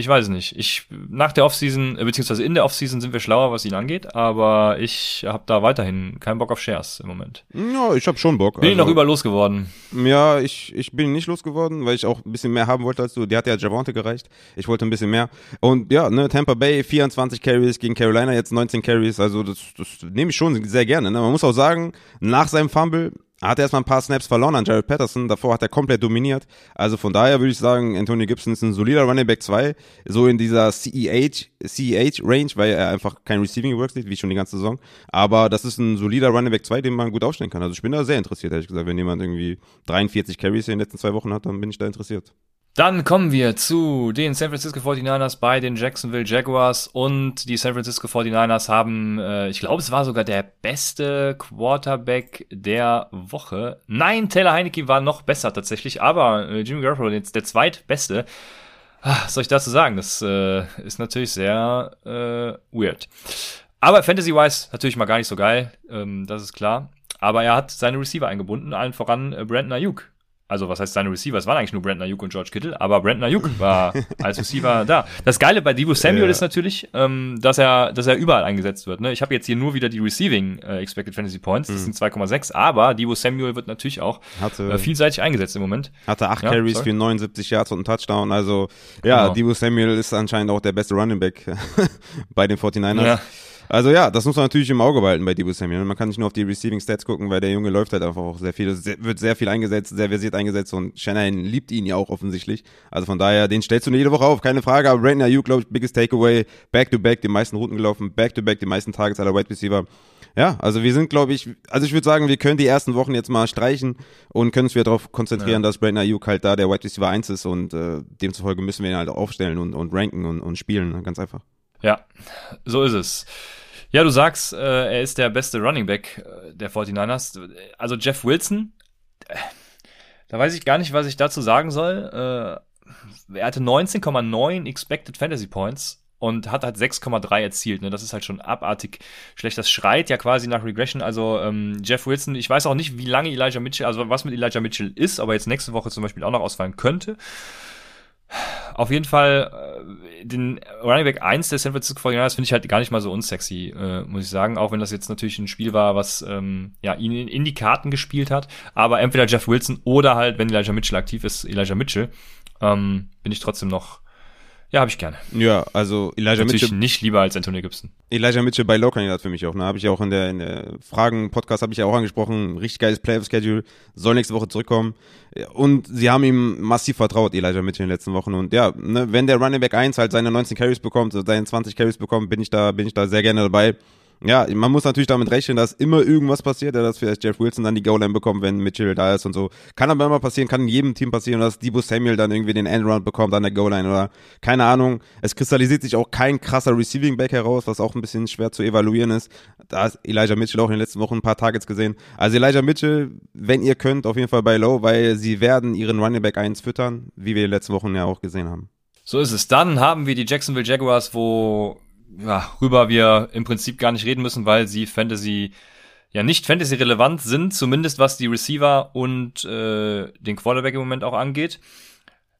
Ich weiß nicht. Ich nach der Offseason, äh, beziehungsweise in der Offseason sind wir schlauer, was ihn angeht, aber ich habe da weiterhin keinen Bock auf Shares im Moment. Ja, ich habe schon Bock. Bin ich noch Also- über losgeworden. Ja, ich, ich bin nicht losgeworden, weil ich auch ein bisschen mehr haben wollte als du. Die hat ja Javante gereicht. Ich wollte ein bisschen mehr. Und ja, ne, Tampa Bay 24 Carries gegen Carolina jetzt 19 Carries. Also das, das nehme ich schon sehr gerne. Ne? Man muss auch sagen, nach seinem Fumble hat er erstmal ein paar Snaps verloren an Jared Patterson. Davor hat er komplett dominiert. Also von daher würde ich sagen, Anthony Gibson ist ein solider Running Back 2. So in dieser CEH, CEH Range, weil er einfach kein Receiving Work sieht, wie schon die ganze Saison. Aber das ist ein solider Running Back 2, den man gut aufstellen kann. Also ich bin da sehr interessiert, ehrlich gesagt. Wenn jemand irgendwie 43 Carries in den letzten zwei Wochen hat, dann bin ich da interessiert. Dann kommen wir zu den San Francisco 49ers bei den Jacksonville Jaguars und die San Francisco 49ers haben, äh, ich glaube, es war sogar der beste Quarterback der Woche. Nein, Taylor Heineke war noch besser tatsächlich, aber äh, Jimmy Garoppolo jetzt der zweitbeste. Was soll ich dazu sagen? Das äh, ist natürlich sehr äh, weird. Aber Fantasy-wise natürlich mal gar nicht so geil, ähm, das ist klar. Aber er hat seine Receiver eingebunden, allen voran äh, Brandon Ayuk. Also was heißt seine Receiver? Es waren eigentlich nur Brandon Ayuk und George Kittle, aber Brandon Ayuk war als Receiver da. Das Geile bei Debo Samuel Ja. ist natürlich, ähm, dass er, dass er überall eingesetzt wird. Ne? Ich habe jetzt hier nur wieder die Receiving äh, Expected Fantasy Points, das sind 2,6, aber Debo Samuel wird natürlich auch Hatte, äh, vielseitig eingesetzt im Moment. hatte acht Ja, Carries sorry. für 79 Yards und einen Touchdown. Also ja, Genau. Debo Samuel ist anscheinend auch der beste Running Back bei den 49ers. Ja. Also ja, das muss man natürlich im Auge behalten bei Debo Samuel. Man kann nicht nur auf die Receiving Stats gucken, weil der Junge läuft halt einfach auch sehr viel, sehr, wird sehr viel eingesetzt, sehr versiert eingesetzt und Shanahan liebt ihn ja auch offensichtlich. Also von daher, den stellst du jede Woche auf, keine Frage. Aber Brandon Ayuk, glaube ich, biggest Takeaway, Back-to-Back, die meisten Routen gelaufen, Back-to-Back, die meisten Targets aller Wide Receiver. Ja, also wir sind, glaube ich, also ich würde sagen, wir können die ersten Wochen jetzt mal streichen und können uns wieder darauf konzentrieren, dass Brandon Ayuk halt da der Wide Receiver 1 ist und äh, demzufolge müssen wir ihn halt aufstellen und, und ranken und, und spielen, ne? ganz einfach. Ja, so ist es. Ja, du sagst, äh, er ist der beste Running Back äh, der 49ers. Also Jeff Wilson, äh, da weiß ich gar nicht, was ich dazu sagen soll. Äh, er hatte 19,9 Expected Fantasy Points und hat halt 6,3 erzielt. Ne? Das ist halt schon abartig schlecht. Das schreit ja quasi nach Regression. Also ähm, Jeff Wilson, ich weiß auch nicht, wie lange Elijah Mitchell, also was mit Elijah Mitchell ist, aber jetzt nächste Woche zum Beispiel auch noch ausfallen könnte. Auf jeden Fall, äh, den Running Back 1 der San Francisco 49ers finde ich halt gar nicht mal so unsexy, äh, muss ich sagen. Auch wenn das jetzt natürlich ein Spiel war, was ähm, ja, ihn in, in die Karten gespielt hat. Aber entweder Jeff Wilson oder halt, wenn Elijah Mitchell aktiv ist, Elijah Mitchell, ähm, bin ich trotzdem noch, ja, habe ich gerne. Ja, also Elijah Natürlich Mitchell, nicht lieber als Antonio Gibson. Elijah Mitchell bei Low-Kandidat für mich auch. Ne? Habe ich auch in der, in der Fragen-Podcast habe ich ja auch angesprochen. Richtig geiles Playoff-Schedule. Soll nächste Woche zurückkommen. Und sie haben ihm massiv vertraut, Elijah Mitchell in den letzten Wochen. Und ja, ne, wenn der Running Back 1 halt seine 19 Carries bekommt, seine 20 Carries bekommt, bin ich da, bin ich da sehr gerne dabei. Ja, man muss natürlich damit rechnen, dass immer irgendwas passiert, ja, dass vielleicht Jeff Wilson dann die Goal-Line bekommt, wenn Mitchell da ist und so. Kann aber immer passieren, kann in jedem Team passieren, dass Debo Samuel dann irgendwie den Endround bekommt an der Goal-Line oder keine Ahnung. Es kristallisiert sich auch kein krasser Receiving Back heraus, was auch ein bisschen schwer zu evaluieren ist. Da ist Elijah Mitchell auch in den letzten Wochen ein paar Targets gesehen. Also Elijah Mitchell, wenn ihr könnt, auf jeden Fall bei Low, weil sie werden ihren Running Back 1 füttern, wie wir in den letzten Wochen ja auch gesehen haben. So ist es. Dann haben wir die Jacksonville Jaguars, wo ja, rüber wir im Prinzip gar nicht reden müssen, weil sie Fantasy ja nicht Fantasy relevant sind, zumindest was die Receiver und äh, den Quarterback im Moment auch angeht.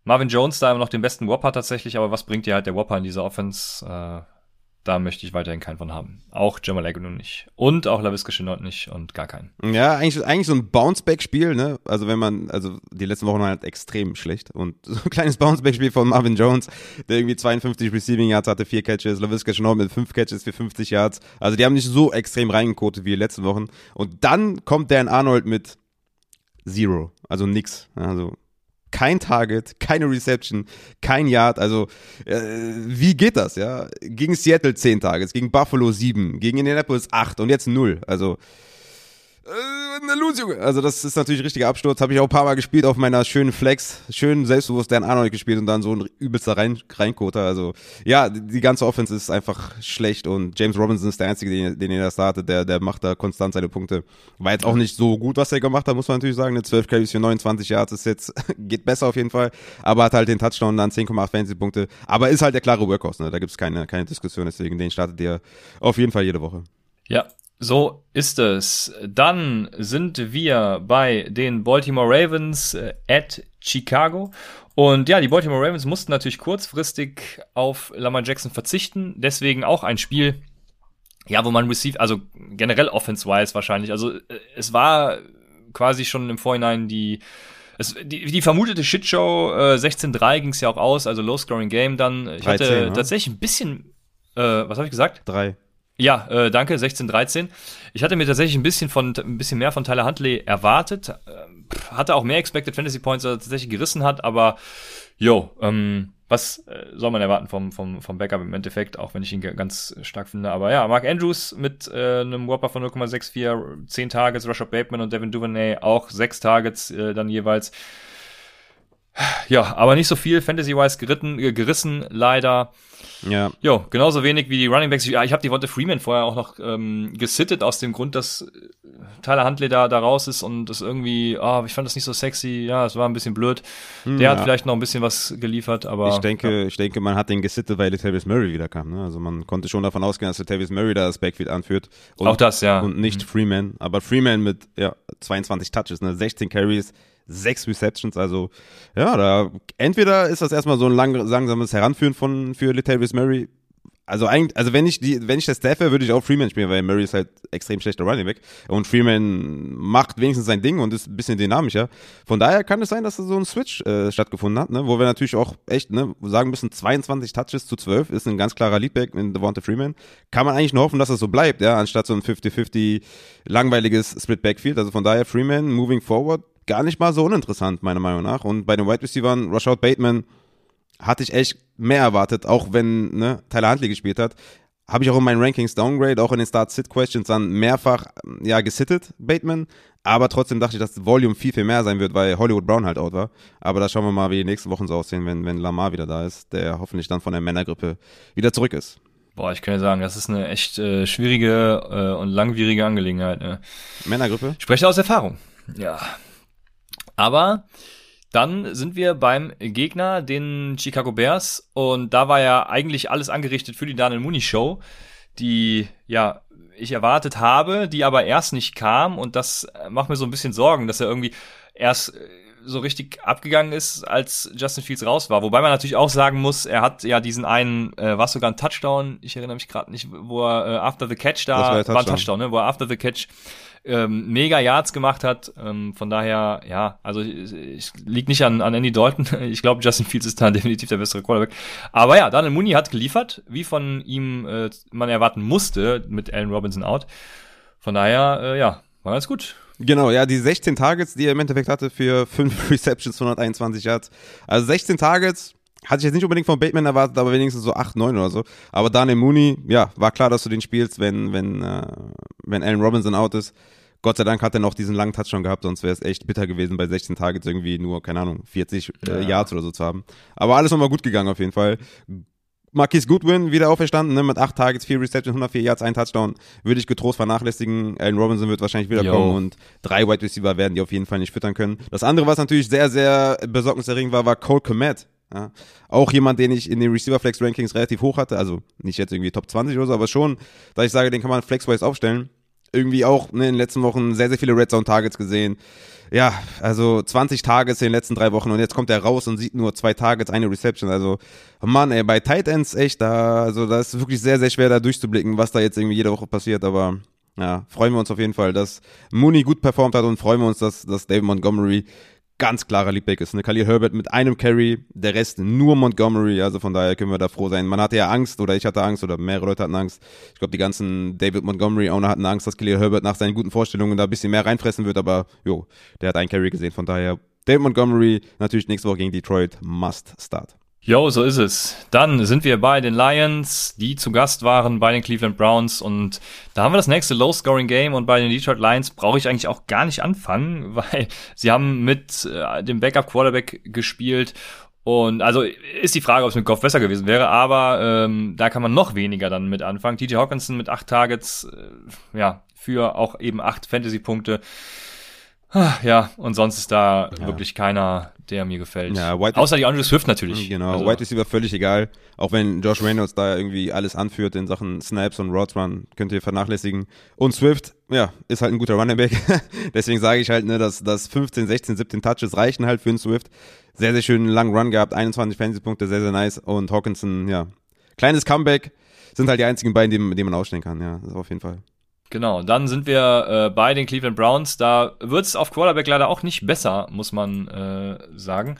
Marvin Jones da immer noch den besten Whopper tatsächlich, aber was bringt dir halt der Whopper in dieser Offense? Äh, da möchte ich weiterhin keinen von haben. Auch Jamal Agnew nicht. Und auch LaVisca Chenault nicht und gar keinen. Ja, eigentlich, eigentlich so ein Bounceback-Spiel, ne? Also wenn man, also die letzten Wochen waren halt extrem schlecht und so ein kleines Bounceback-Spiel von Marvin Jones, der irgendwie 52 Receiving Yards hatte, vier Catches, LaVisca Chenault mit fünf Catches für 50 Yards. Also die haben nicht so extrem reingekotet wie die letzten Wochen. Und dann kommt Dan Arnold mit Zero, also nix. Also kein Target, keine Reception, kein Yard. Also äh, wie geht das, ja? Gegen Seattle 10 Targets, gegen Buffalo 7, gegen Indianapolis 8 und jetzt 0. Also eine Lose, Junge. Also das ist natürlich richtiger Absturz. Habe ich auch ein paar Mal gespielt auf meiner schönen Flex. Schön selbstbewusst Dan Arnold gespielt und dann so ein übelster Rein Reinkoter. Also ja, die ganze Offense ist einfach schlecht und James Robinson ist der Einzige, den, den ihr da startet. Der, der macht da konstant seine Punkte. War jetzt auch nicht so gut, was er gemacht hat, muss man natürlich sagen. Eine 12 Carries für 29 Yards ist jetzt, geht besser auf jeden Fall. Aber hat halt den Touchdown dann 10,8 Fantasy-Punkte. Aber ist halt der klare Workhorse, ne? Da gibt's keine, keine Diskussion. Deswegen, den startet ihr auf jeden Fall jede Woche. Ja, so ist es. Dann sind wir bei den Baltimore Ravens äh, at Chicago. Und ja, die Baltimore Ravens mussten natürlich kurzfristig auf Lamar Jackson verzichten. Deswegen auch ein Spiel, ja, wo man receive, also generell offense-wise wahrscheinlich. Also äh, es war quasi schon im Vorhinein die es, die, die vermutete Shitshow äh, 16-3 ging es ja auch aus, also Low-Scoring-Game dann. Ich 13, hatte ne? tatsächlich ein bisschen, äh, was habe ich gesagt? Drei. Ja, äh, danke, 16-13. Ich hatte mir tatsächlich ein bisschen von ein bisschen mehr von Tyler Huntley erwartet. Äh, hatte auch mehr Expected Fantasy Points, als er tatsächlich gerissen hat, aber jo, ähm, was äh, soll man erwarten vom, vom, vom Backup im Endeffekt, auch wenn ich ihn ganz stark finde. Aber ja, Mark Andrews mit äh, einem Whopper von 0,64, 10 Targets, Rashad Bateman und Devin Duvernay auch 6 Targets äh, dann jeweils. Ja, aber nicht so viel Fantasy-wise geritten, äh, gerissen, leider. Ja. Jo, genauso wenig wie die Running Backs. Ja, ich habe die Wonte Freeman vorher auch noch ähm, gesittet aus dem Grund, dass äh, Tyler Huntley da, da raus ist und das irgendwie, ah, oh, ich fand das nicht so sexy. Ja, es war ein bisschen blöd. Hm, Der ja. hat vielleicht noch ein bisschen was geliefert, aber. Ich denke, ja. ich denke, man hat den gesittet, weil Latavius Murray wieder kam. Ne? Also man konnte schon davon ausgehen, dass Latavius Murray da das Backfield anführt. Und, auch das, ja. Und nicht mhm. Freeman. Aber Freeman mit ja, 22 Touches, ne? 16 Carries, sechs Receptions, also ja, da entweder ist das erstmal so ein lang, langsames Heranführen von für Latavius Murray. Also eigentlich, also wenn ich die, wenn ich der Staff wäre, würde ich auch Freeman spielen, weil Murray ist halt extrem schlechter Running Back und Freeman macht wenigstens sein Ding und ist ein bisschen dynamischer. Von daher kann es sein, dass da so ein Switch äh, stattgefunden hat, ne, wo wir natürlich auch echt, ne, sagen müssen, 22 Touches zu 12 ist ein ganz klarer Leadback in Devonta Freeman. Kann man eigentlich nur hoffen, dass das so bleibt, ja, anstatt so ein 50-50 langweiliges Split Backfield. Also von daher Freeman moving forward gar nicht mal so uninteressant, meiner Meinung nach. Und bei den Wide Receivers, Rashad Bateman, hatte ich echt mehr erwartet, auch wenn ne, Tyler Huntley gespielt hat. Habe ich auch in meinen Rankings Downgrade, auch in den Start-Sit-Questions dann mehrfach ja gesittet, Bateman. Aber trotzdem dachte ich, dass Volume viel, viel mehr sein wird, weil Hollywood Brown halt out war. Aber da schauen wir mal, wie die nächsten Wochen so aussehen, wenn, wenn Lamar wieder da ist, der hoffentlich dann von der Männergrippe wieder zurück ist. Boah, ich kann ja sagen, das ist eine echt äh, schwierige äh, und langwierige Angelegenheit. Ne? Männergrippe? Ich spreche aus Erfahrung. Ja, aber dann sind wir beim Gegner, den Chicago Bears. Und da war ja eigentlich alles angerichtet für die Daniel Mooney Show, die ja ich erwartet habe, die aber erst nicht kam. Und das macht mir so ein bisschen Sorgen, dass er irgendwie erst äh, so richtig abgegangen ist, als Justin Fields raus war. Wobei man natürlich auch sagen muss, er hat ja diesen einen, äh, war sogar ein Touchdown, ich erinnere mich gerade nicht, wo er äh, After the Catch da, war, war ein Touchdown, ne, wo er After the Catch ähm, mega Yards gemacht hat. Ähm, von daher, ja, also ich, ich liegt nicht an, an Andy Dalton. Ich glaube, Justin Fields ist da definitiv der bessere Quarterback. Aber ja, Daniel Mooney hat geliefert, wie von ihm äh, man erwarten musste mit Allen Robinson out. Von daher, äh, ja, war ganz gut. Genau, ja, die 16 Targets, die er im Endeffekt hatte für 5 Receptions, 121 Yards. Also 16 Targets, hatte ich jetzt nicht unbedingt von Bateman erwartet, aber wenigstens so 8, 9 oder so. Aber Daniel Mooney, ja, war klar, dass du den spielst, wenn, wenn, äh, wenn Allen Robinson out ist. Gott sei Dank hat er noch diesen langen Touchdown gehabt, sonst wäre es echt bitter gewesen, bei 16 Targets irgendwie nur, keine Ahnung, 40 äh, Ja. Yards oder so zu haben. Aber alles nochmal gut gegangen auf jeden Fall. Marquis Goodwin wieder auferstanden, ne, mit 8 Targets, 4 Receptions, 104 Yards, ein Touchdown. Würde ich getrost vernachlässigen. Allen Robinson wird wahrscheinlich wiederkommen und drei Wide Receiver werden die auf jeden Fall nicht füttern können. Das andere, was natürlich sehr, sehr besorgniserregend war, war Cole Komet. Ja. Auch jemand, den ich in den Receiver Flex Rankings relativ hoch hatte. Also nicht jetzt irgendwie Top 20 oder so, aber schon, da ich sage, den kann man Flexwise aufstellen. Irgendwie auch ne, in den letzten Wochen sehr, sehr viele Red Zone Targets gesehen. Ja, also 20 Targets in den letzten drei Wochen und jetzt kommt er raus und sieht nur zwei Targets, eine Reception. Also, Mann, ey, bei Tight Ends echt, da, also da ist wirklich sehr, sehr schwer da durchzublicken, was da jetzt irgendwie jede Woche passiert, aber ja, freuen wir uns auf jeden Fall, dass Mooney gut performt hat und freuen wir uns, dass, dass David Montgomery ganz klarer Leadback ist. Ne? Khalil Herbert mit einem Carry, der Rest nur Montgomery, also von daher können wir da froh sein. Man hatte ja Angst oder ich hatte Angst oder mehrere Leute hatten Angst. Ich glaube, die ganzen David Montgomery-Owner hatten Angst, dass Khalil Herbert nach seinen guten Vorstellungen da ein bisschen mehr reinfressen wird, aber jo, der hat einen Carry gesehen, von daher David Montgomery natürlich nächste Woche gegen Detroit must start. Jo, so ist es. Dann sind wir bei den Lions, die zu Gast waren bei den Cleveland Browns und da haben wir das nächste Low-Scoring-Game und bei den Detroit Lions brauche ich eigentlich auch gar nicht anfangen, weil sie haben mit äh, dem Backup-Quarterback gespielt und also ist die Frage, ob es mit Goff besser gewesen wäre, aber ähm, da kann man noch weniger dann mit anfangen. TJ Hawkinson mit acht Targets, äh, ja, für auch eben acht Fantasy-Punkte. Ah, Ja, und sonst ist da Ja. wirklich keiner, der mir gefällt. Ja, White- Außer die Andrew Swift natürlich. Genau, Also- Wide Receiver völlig egal. Auch wenn Josh Reynolds da irgendwie alles anführt in Sachen Snaps und Routes Run, könnt ihr vernachlässigen. Und Swift, ja, ist halt ein guter Running Back. Deswegen sage ich halt, ne, dass, dass 15, 16, 17 Touches reichen halt für einen Swift. Sehr, sehr schönen langen Run gehabt, 21 Fantasy-Punkte, sehr, sehr nice. Und Hawkinson, ja, kleines Comeback. Sind halt die einzigen beiden, die, die man ausstellen kann, ja, auf jeden Fall. Genau, dann sind wir äh, bei den Cleveland Browns. Da wird es auf Quarterback leider auch nicht besser, muss man äh, sagen.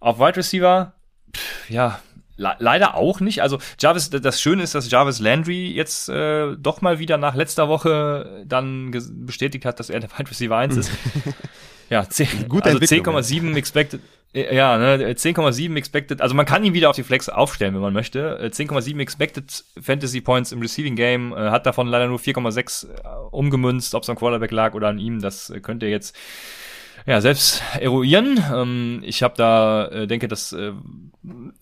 Auf Wide Receiver, pff, ja, le leider auch nicht. Also Jarvis, das Schöne ist, dass Jarvis Landry jetzt äh, doch mal wieder nach letzter Woche dann bestätigt hat, dass er der Wide Receiver 1 ist. ja, 10, Gute also Entwicklung, 10,7 expected. Äh, Ja, ne, 10,7 expected, also man kann ihn wieder auf die Flex aufstellen, wenn man möchte. Äh, 10,7 expected Fantasy Points im Receiving Game, äh, hat davon leider nur 4,6 äh, umgemünzt, ob es am Quarterback lag oder an ihm, das äh, könnt ihr jetzt ja selbst eruieren. Ähm, ich habe da, äh, denke, das äh,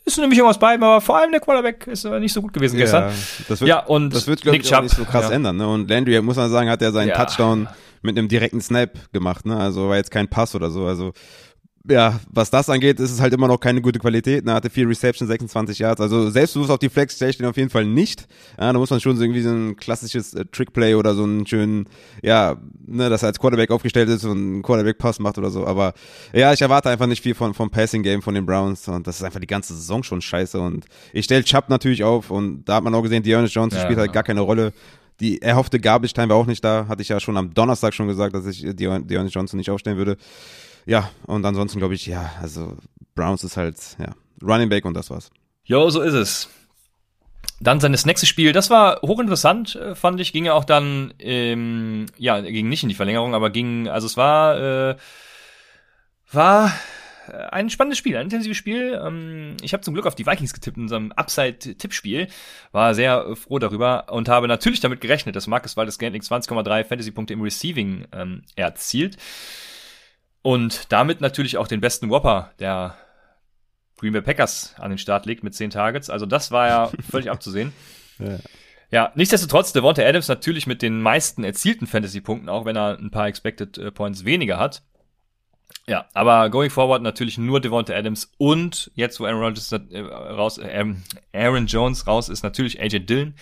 ist nämlich irgendwas bei, aber vor allem der Quarterback ist äh, nicht so gut gewesen gestern. Ja, das wird, Ja, und das wird, glaube ich, Chubb, nicht so krass ja. ändern. Ne? Und Landry, muss man sagen, hat ja seinen Ja. Touchdown mit einem direkten Snap gemacht. Ne? Also war jetzt kein Pass oder so. Also ja, was das angeht, ist es halt immer noch keine gute Qualität. Ne? Hatte vier Receptions, 26 Yards. Also selbstbewusst auf die Flex stelle ich den auf jeden Fall nicht. Ja, da muss man schon so irgendwie so ein klassisches äh, Trickplay oder so einen schönen, ja, ne, dass er als Quarterback aufgestellt ist und einen Quarterback-Pass macht oder so. Aber ja, ich erwarte einfach nicht viel von, vom Passing-Game von den Browns. Und das ist einfach die ganze Saison schon scheiße. Und ich stelle Chubb natürlich auf. Und da hat man auch gesehen, Dearness Johnson Ja. spielt halt gar keine Rolle. Die erhoffte Garbage Time war auch nicht da. Hatte ich ja schon am Donnerstag schon gesagt, dass ich Deon- Dearness Johnson nicht aufstellen würde. Ja, und ansonsten glaube ich, ja, also Browns ist halt, ja, Running Back und das war's. Jo, so ist es. Dann sein nächste Spiel, das war hochinteressant, äh, fand ich. Ging ja auch dann, ähm, ja, ging nicht in die Verlängerung, aber ging, also es war, äh, war äh, ein spannendes Spiel, ein intensives Spiel. Ähm, ich habe zum Glück auf die Vikings getippt in unserem Upside-Tippspiel. War sehr äh, froh darüber und habe natürlich damit gerechnet, dass Marcus Waldes Gantling 20,3 Fantasy-Punkte im Receiving ähm, erzielt. Und damit natürlich auch den besten Whopper der Green Bay Packers an den Start legt mit 10 Targets. Also das war ja völlig abzusehen. Ja. Ja, nichtsdestotrotz, Devonta Adams natürlich mit den meisten erzielten Fantasy-Punkten, auch wenn er ein paar Expected äh, Points weniger hat. Ja, aber going forward natürlich nur Devonta Adams und jetzt, wo Aaron Rodgers äh, raus, äh, Aaron Jones raus ist, natürlich AJ Dillon.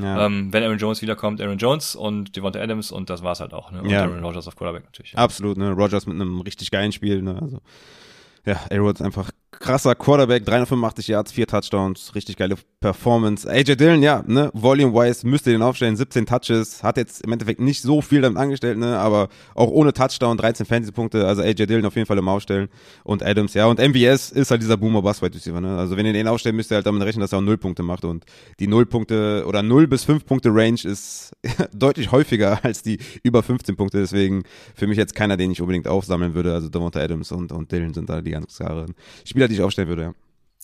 Ja. Ähm, wenn Aaron Jones wiederkommt, Aaron Jones und Devonta Adams und das war's halt auch. Ne? Und Ja. Aaron Rodgers auf Quarterback natürlich. Ja. Absolut, ne? Rogers mit einem richtig geilen Spiel, ne? Also, ja, A-Rod einfach krasser Quarterback, 385 Yards, vier Touchdowns, richtig geile Performance. AJ Dillon, ja, ne, volume-wise müsste den aufstellen, 17 Touches, hat jetzt im Endeffekt nicht so viel damit angestellt, ne, aber auch ohne Touchdown, 13 Fantasy-Punkte, also AJ Dillon auf jeden Fall im Aufstellen und Adams, ja, und MVS ist halt dieser Boomer Bust Wide Receiver, ne, also wenn ihr den aufstellt, müsst ihr halt damit rechnen, dass er auch null Punkte macht und die null Punkte oder null bis fünf Punkte Range ist deutlich häufiger als die über 15 Punkte, deswegen für mich jetzt keiner, den ich unbedingt aufsammeln würde, also Devonta Adams und, und Dillon sind da die ganz klaren Spieler, die ich aufstellen würde, ja.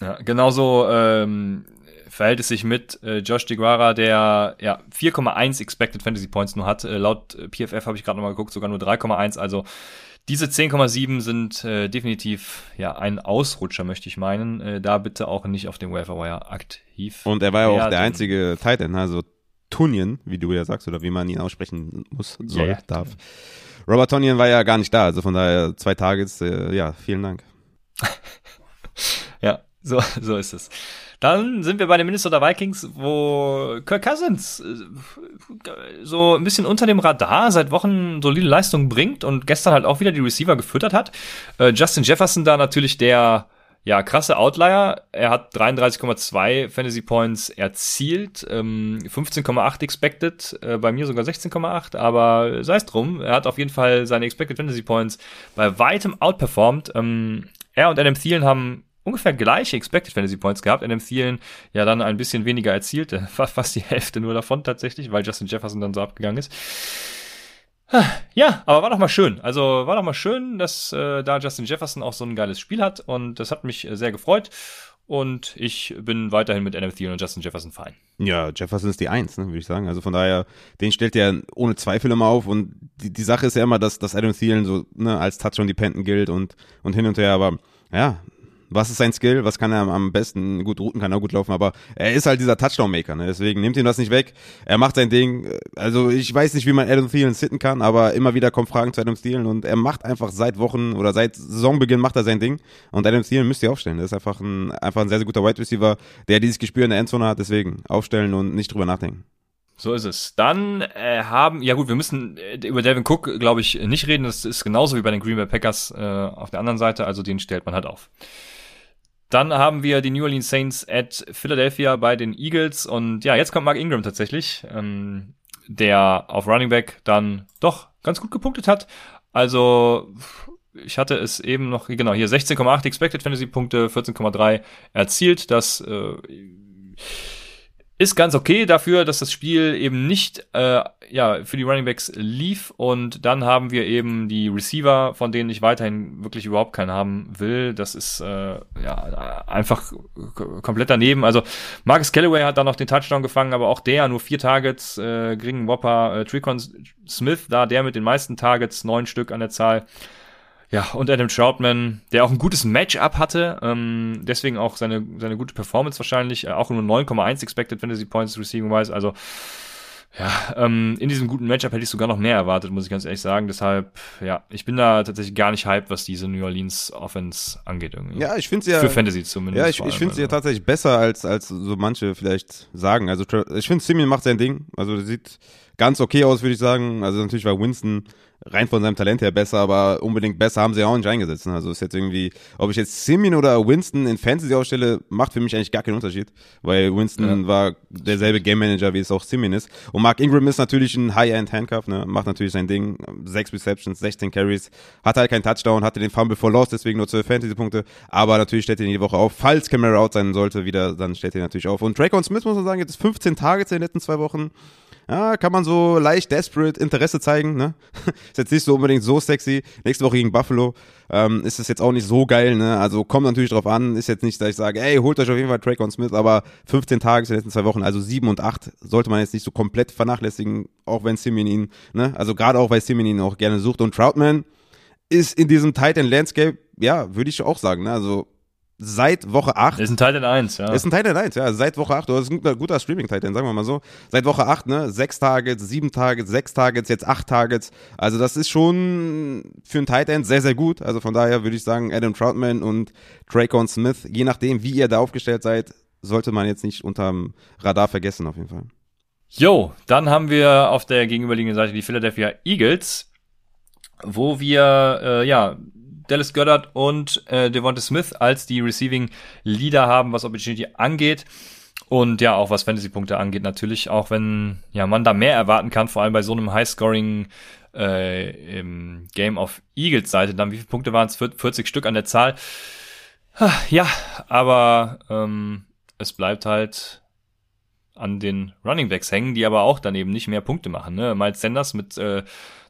Ja, genauso ähm, verhält es sich mit äh, Josh DeGuara, der ja 4,1 Expected Fantasy Points nur hat. Äh, laut PFF habe ich gerade nochmal geguckt, sogar nur 3,1. Also diese 10,7 sind äh, definitiv ja ein Ausrutscher, möchte ich meinen. Äh, da bitte auch nicht auf dem Wire aktiv. Und er war ja auch der einzige Titan, also Tunyon, wie du ja sagst, oder wie man ihn aussprechen muss, soll, yeah. darf. Robert Tonyan war ja gar nicht da, also von daher zwei Targets, äh, ja, vielen Dank. ja, so, so ist es. Dann sind wir bei den Minnesota Vikings, wo Kirk Cousins äh, so ein bisschen unter dem Radar seit Wochen solide Leistungen bringt und gestern halt auch wieder die Receiver gefüttert hat. Äh, Justin Jefferson da natürlich der ja, krasse Outlier. Er hat 33,2 Fantasy Points erzielt, ähm, 15,8 expected, äh, bei mir sogar 16,8, aber sei es drum, er hat auf jeden Fall seine expected Fantasy Points bei weitem outperformed. Ähm, er und Adam Thielen haben ungefähr gleiche Expected Fantasy Points gehabt. Adam Thielen ja dann ein bisschen weniger erzielte, fast die Hälfte nur davon tatsächlich, weil Justin Jefferson dann so abgegangen ist. Ja, aber war doch mal schön. Also war doch mal schön, dass äh, da Justin Jefferson auch so ein geiles Spiel hat und das hat mich äh, sehr gefreut. Und ich bin weiterhin mit Adam Thielen und Justin Jefferson fein. Ja, Jefferson ist die Eins, ne, würde ich sagen. Also von daher, den stellt er ohne Zweifel immer auf. Und die, die Sache ist ja immer, dass, dass Adam Thielen so ne, als Touchdown-Dependent gilt und, und hin und her. Aber ja, was ist sein Skill, was kann er am besten, gut routen kann er gut laufen, aber er ist halt dieser Touchdown-Maker, ne? deswegen nimmt ihm das nicht weg, er macht sein Ding, also ich weiß nicht, wie man Adam Thielen sitten kann, aber immer wieder kommen Fragen zu Adam Thielen und er macht einfach seit Wochen oder seit Saisonbeginn macht er sein Ding und Adam Thielen müsst ihr aufstellen, das ist einfach ein, einfach ein sehr, sehr guter Wide Receiver, der dieses Gespür in der Endzone hat, deswegen aufstellen und nicht drüber nachdenken. So ist es. Dann äh, haben, ja gut, wir müssen äh, über Devin Cook, glaube ich, nicht reden. Das ist genauso wie bei den Green Bay Packers äh, auf der anderen Seite. Also den stellt man halt auf. Dann haben wir die New Orleans Saints at Philadelphia bei den Eagles. Und ja, jetzt kommt Mark Ingram tatsächlich, ähm, der auf Running Back dann doch ganz gut gepunktet hat. Also ich hatte es eben noch, genau, hier 16,8 Expected Fantasy Punkte, 14,3 erzielt. Das äh, ist ganz okay dafür, dass das Spiel eben nicht äh, ja für die Running Backs lief und dann haben wir eben die Receiver, von denen ich weiterhin wirklich überhaupt keinen haben will. Das ist äh, ja einfach komplett daneben. Also Marcus Callaway hat da noch den Touchdown gefangen, aber auch der nur vier Targets, äh, Gringen Whopper, äh, Tricon Smith, da der mit den meisten Targets, neun Stück an der Zahl. Ja, und Adam Troutman, der auch ein gutes Matchup hatte, ähm, deswegen auch seine, seine gute Performance wahrscheinlich, äh, auch nur 9,1 Expected Fantasy Points Receiving Wise, also ja, ähm, in diesem guten Matchup hätte ich sogar noch mehr erwartet, muss ich ganz ehrlich sagen. Deshalb, ja, ich bin da tatsächlich gar nicht hyped, was diese New Orleans Offense angeht. Irgendwie. Ja, ich finde sie ja. Für Fantasy zumindest. Ja, ich, ich finde sie ja also. tatsächlich besser, als, als so manche vielleicht sagen. Also, ich finde, Simeon macht sein Ding. Also, sieht ganz okay aus, würde ich sagen. Also, natürlich war Winston rein von seinem Talent her besser, aber unbedingt besser haben sie auch nicht eingesetzt. Ne? Also ist jetzt irgendwie, ob ich jetzt Simeon oder Winston in Fantasy ausstelle, macht für mich eigentlich gar keinen Unterschied, weil Winston ja. war derselbe Game Manager, wie es auch Simeon ist. Und Mark Ingram ist natürlich ein High-End Handcuff, ne? macht natürlich sein Ding, sechs Receptions, 16 Carries, hatte halt keinen Touchdown, hatte den Fumble for Loss, deswegen nur 12 Fantasy-Punkte, aber natürlich stellt er ihn die Woche auf. Falls Camera out sein sollte, wieder, dann stellt er ihn natürlich auf. Und Drake Smith muss man sagen, jetzt 15 Targets in den letzten zwei Wochen ja, kann man so leicht desperate Interesse zeigen, ne? ist jetzt nicht so unbedingt so sexy. Nächste Woche gegen Buffalo ähm, ist es jetzt auch nicht so geil, ne? Also kommt natürlich drauf an, ist jetzt nicht, dass ich sage, ey, holt euch auf jeden Fall Traycon Smith, aber 15 Tage in den letzten zwei Wochen, also 7 und 8, sollte man jetzt nicht so komplett vernachlässigen, auch wenn Simeon ihn, ne? Also gerade auch, weil Simeon ihn auch gerne sucht und Troutman ist in diesem Tight End Landscape, ja, würde ich auch sagen, ne? Also seit Woche 8. Ist ein Titan 1, ja. Ist ein Titan 1, ja. Seit Woche 8. Das ist ein guter, guter Streaming-Titan, sagen wir mal so. Seit Woche 8, ne? Sechs Targets, sieben Targets, sechs Targets, jetzt acht Targets. Also das ist schon für einen Titan sehr, sehr gut. Also von daher würde ich sagen, Adam Troutman und Dracon Smith, je nachdem, wie ihr da aufgestellt seid, sollte man jetzt nicht unterm Radar vergessen, auf jeden Fall. Jo, dann haben wir auf der gegenüberliegenden Seite die Philadelphia Eagles, wo wir, äh, ja, Dallas Goddard und äh, Devonta Smith als die Receiving Leader haben, was Opportunity angeht. Und ja, auch was Fantasy-Punkte angeht, natürlich, auch wenn ja man da mehr erwarten kann, vor allem bei so einem High-Scoring äh, im Game of Eagles Seite. Dann wie viele Punkte waren es? 40 Stück an der Zahl. Ja, aber ähm, es bleibt halt an den Running Backs hängen, die aber auch daneben nicht mehr Punkte machen. Ne? Miles Sanders mit äh,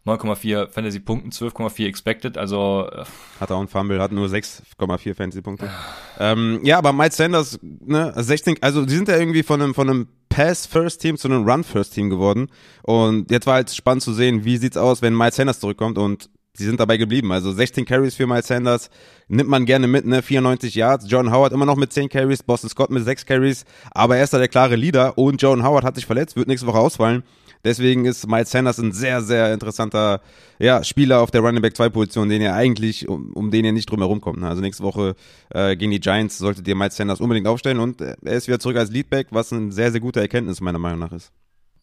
9,4 Fantasy-Punkten, 12,4 expected, also äh, hat auch einen Fumble, hat nur 6,4 Fantasy-Punkte. ähm, ja, aber Miles Sanders, ne, 16, also die sind ja irgendwie von einem, von einem Pass-First-Team zu einem Run-First-Team geworden. Und jetzt war halt spannend zu sehen, wie sieht's aus, wenn Miles Sanders zurückkommt und sie sind dabei geblieben. Also 16 Carries für Miles Sanders nimmt man gerne mit, ne? 94 Yards. John Howard immer noch mit 10 Carries, Boston Scott mit 6 Carries, aber er ist da der klare Leader und John Howard hat sich verletzt, wird nächste Woche ausfallen. Deswegen ist Miles Sanders ein sehr, sehr interessanter ja, Spieler auf der Running Back 2 Position, den ihr eigentlich, um, um den ihr nicht drum herum kommt. Ne? Also nächste Woche äh, gegen die Giants solltet ihr Miles Sanders unbedingt aufstellen und er ist wieder zurück als Leadback, was eine sehr, sehr gute Erkenntnis meiner Meinung nach ist.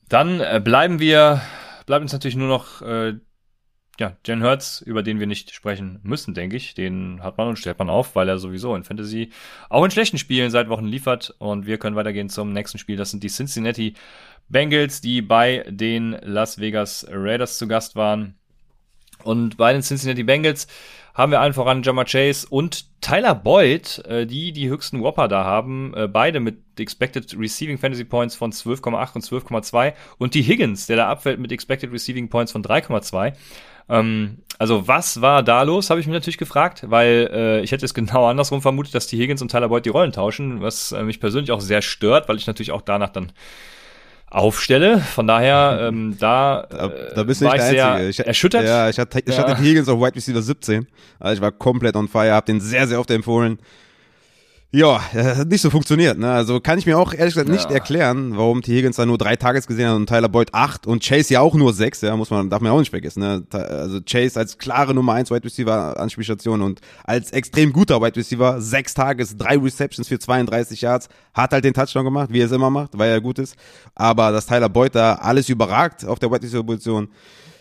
Dann äh, bleiben wir, bleibt uns natürlich nur noch äh, ja, Jen Hurts, über den wir nicht sprechen müssen, denke ich. Den hat man und stellt man auf, weil er sowieso in Fantasy auch in schlechten Spielen seit Wochen liefert. Und wir können weitergehen zum nächsten Spiel. Das sind die Cincinnati Bengals, die bei den Las Vegas Raiders zu Gast waren. Und bei den Cincinnati Bengals haben wir allen voran Jammer Chase und Tyler Boyd, äh, die die höchsten Whopper da haben, äh, beide mit Expected Receiving Fantasy Points von 12,8 und 12,2 und die Higgins, der da abfällt mit Expected Receiving Points von 3,2. Ähm, also was war da los, habe ich mich natürlich gefragt, weil äh, ich hätte es genau andersrum vermutet, dass die Higgins und Tyler Boyd die Rollen tauschen, was äh, mich persönlich auch sehr stört, weil ich natürlich auch danach dann aufstelle. Von daher, ähm, da, da, da bist du nicht der Einzige. Ich, erschüttert. Ja, ich hatte, ich ja. hatte Higgins auf White Receiver 17. Also ich war komplett on fire, habe den sehr, sehr oft empfohlen. Ja, hat nicht so funktioniert. Ne? Also kann ich mir auch ehrlich gesagt nicht ja. erklären, warum T. Higgins da nur drei Tages gesehen hat und Tyler Boyd acht und Chase ja auch nur sechs. Ja, muss man, darf man auch nicht vergessen. Ne? Also Chase als klare Nummer eins Wide Receiver Anspielstation und als extrem guter Wide Receiver sechs Tages, drei Receptions für 32 Yards, hat halt den Touchdown gemacht, wie er es immer macht, weil er gut ist. Aber dass Tyler Boyd da alles überragt auf der Wide Receiver Position,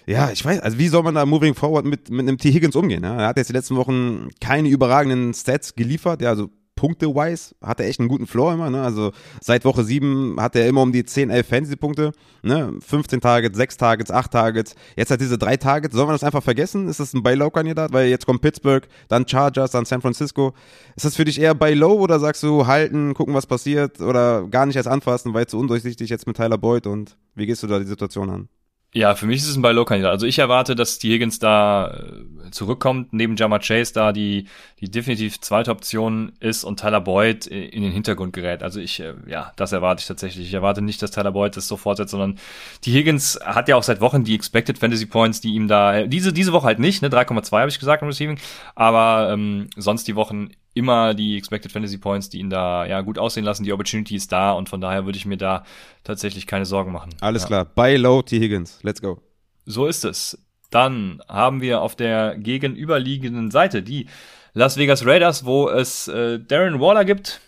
ja, ich weiß, also wie soll man da moving forward mit, mit einem T. Higgins umgehen? Ja? Er hat jetzt die letzten Wochen keine überragenden Stats geliefert, ja, also Punkte-wise hat er echt einen guten Floor immer. Ne? Also seit Woche 7 hat er immer um die 10, 11 Fantasy-Punkte. Ne? 15 Targets, 6 Targets, 8 Targets. Jetzt hat diese 3 Targets. Sollen wir das einfach vergessen? Ist das ein Buy-Low-Kandidat? Weil jetzt kommt Pittsburgh, dann Chargers, dann San Francisco. Ist das für dich eher Buy-Low oder sagst du halten, gucken, was passiert oder gar nicht erst anfassen, weil zu undurchsichtig jetzt mit Tyler Boyd und wie gehst du da die Situation an? Ja, für mich ist es ein Buy-Low-Kandidat. Also ich erwarte, dass die Higgins da äh, zurückkommt, neben Jama Chase da die, die definitiv zweite Option ist und Tyler Boyd in den Hintergrund gerät. Also ich, äh, ja, das erwarte ich tatsächlich. Ich erwarte nicht, dass Tyler Boyd das so fortsetzt, sondern die Higgins hat ja auch seit Wochen die Expected Fantasy Points, die ihm da, diese, diese Woche halt nicht, ne, 3,2 habe ich gesagt im Receiving, aber ähm, sonst die Wochen immer die Expected Fantasy Points, die ihn da ja gut aussehen lassen. Die Opportunity ist da und von daher würde ich mir da tatsächlich keine Sorgen machen. Alles ja. klar. Buy low T. Higgins. Let's go. So ist es. Dann haben wir auf der gegenüberliegenden Seite die Las Vegas Raiders, wo es äh, Darren Waller gibt,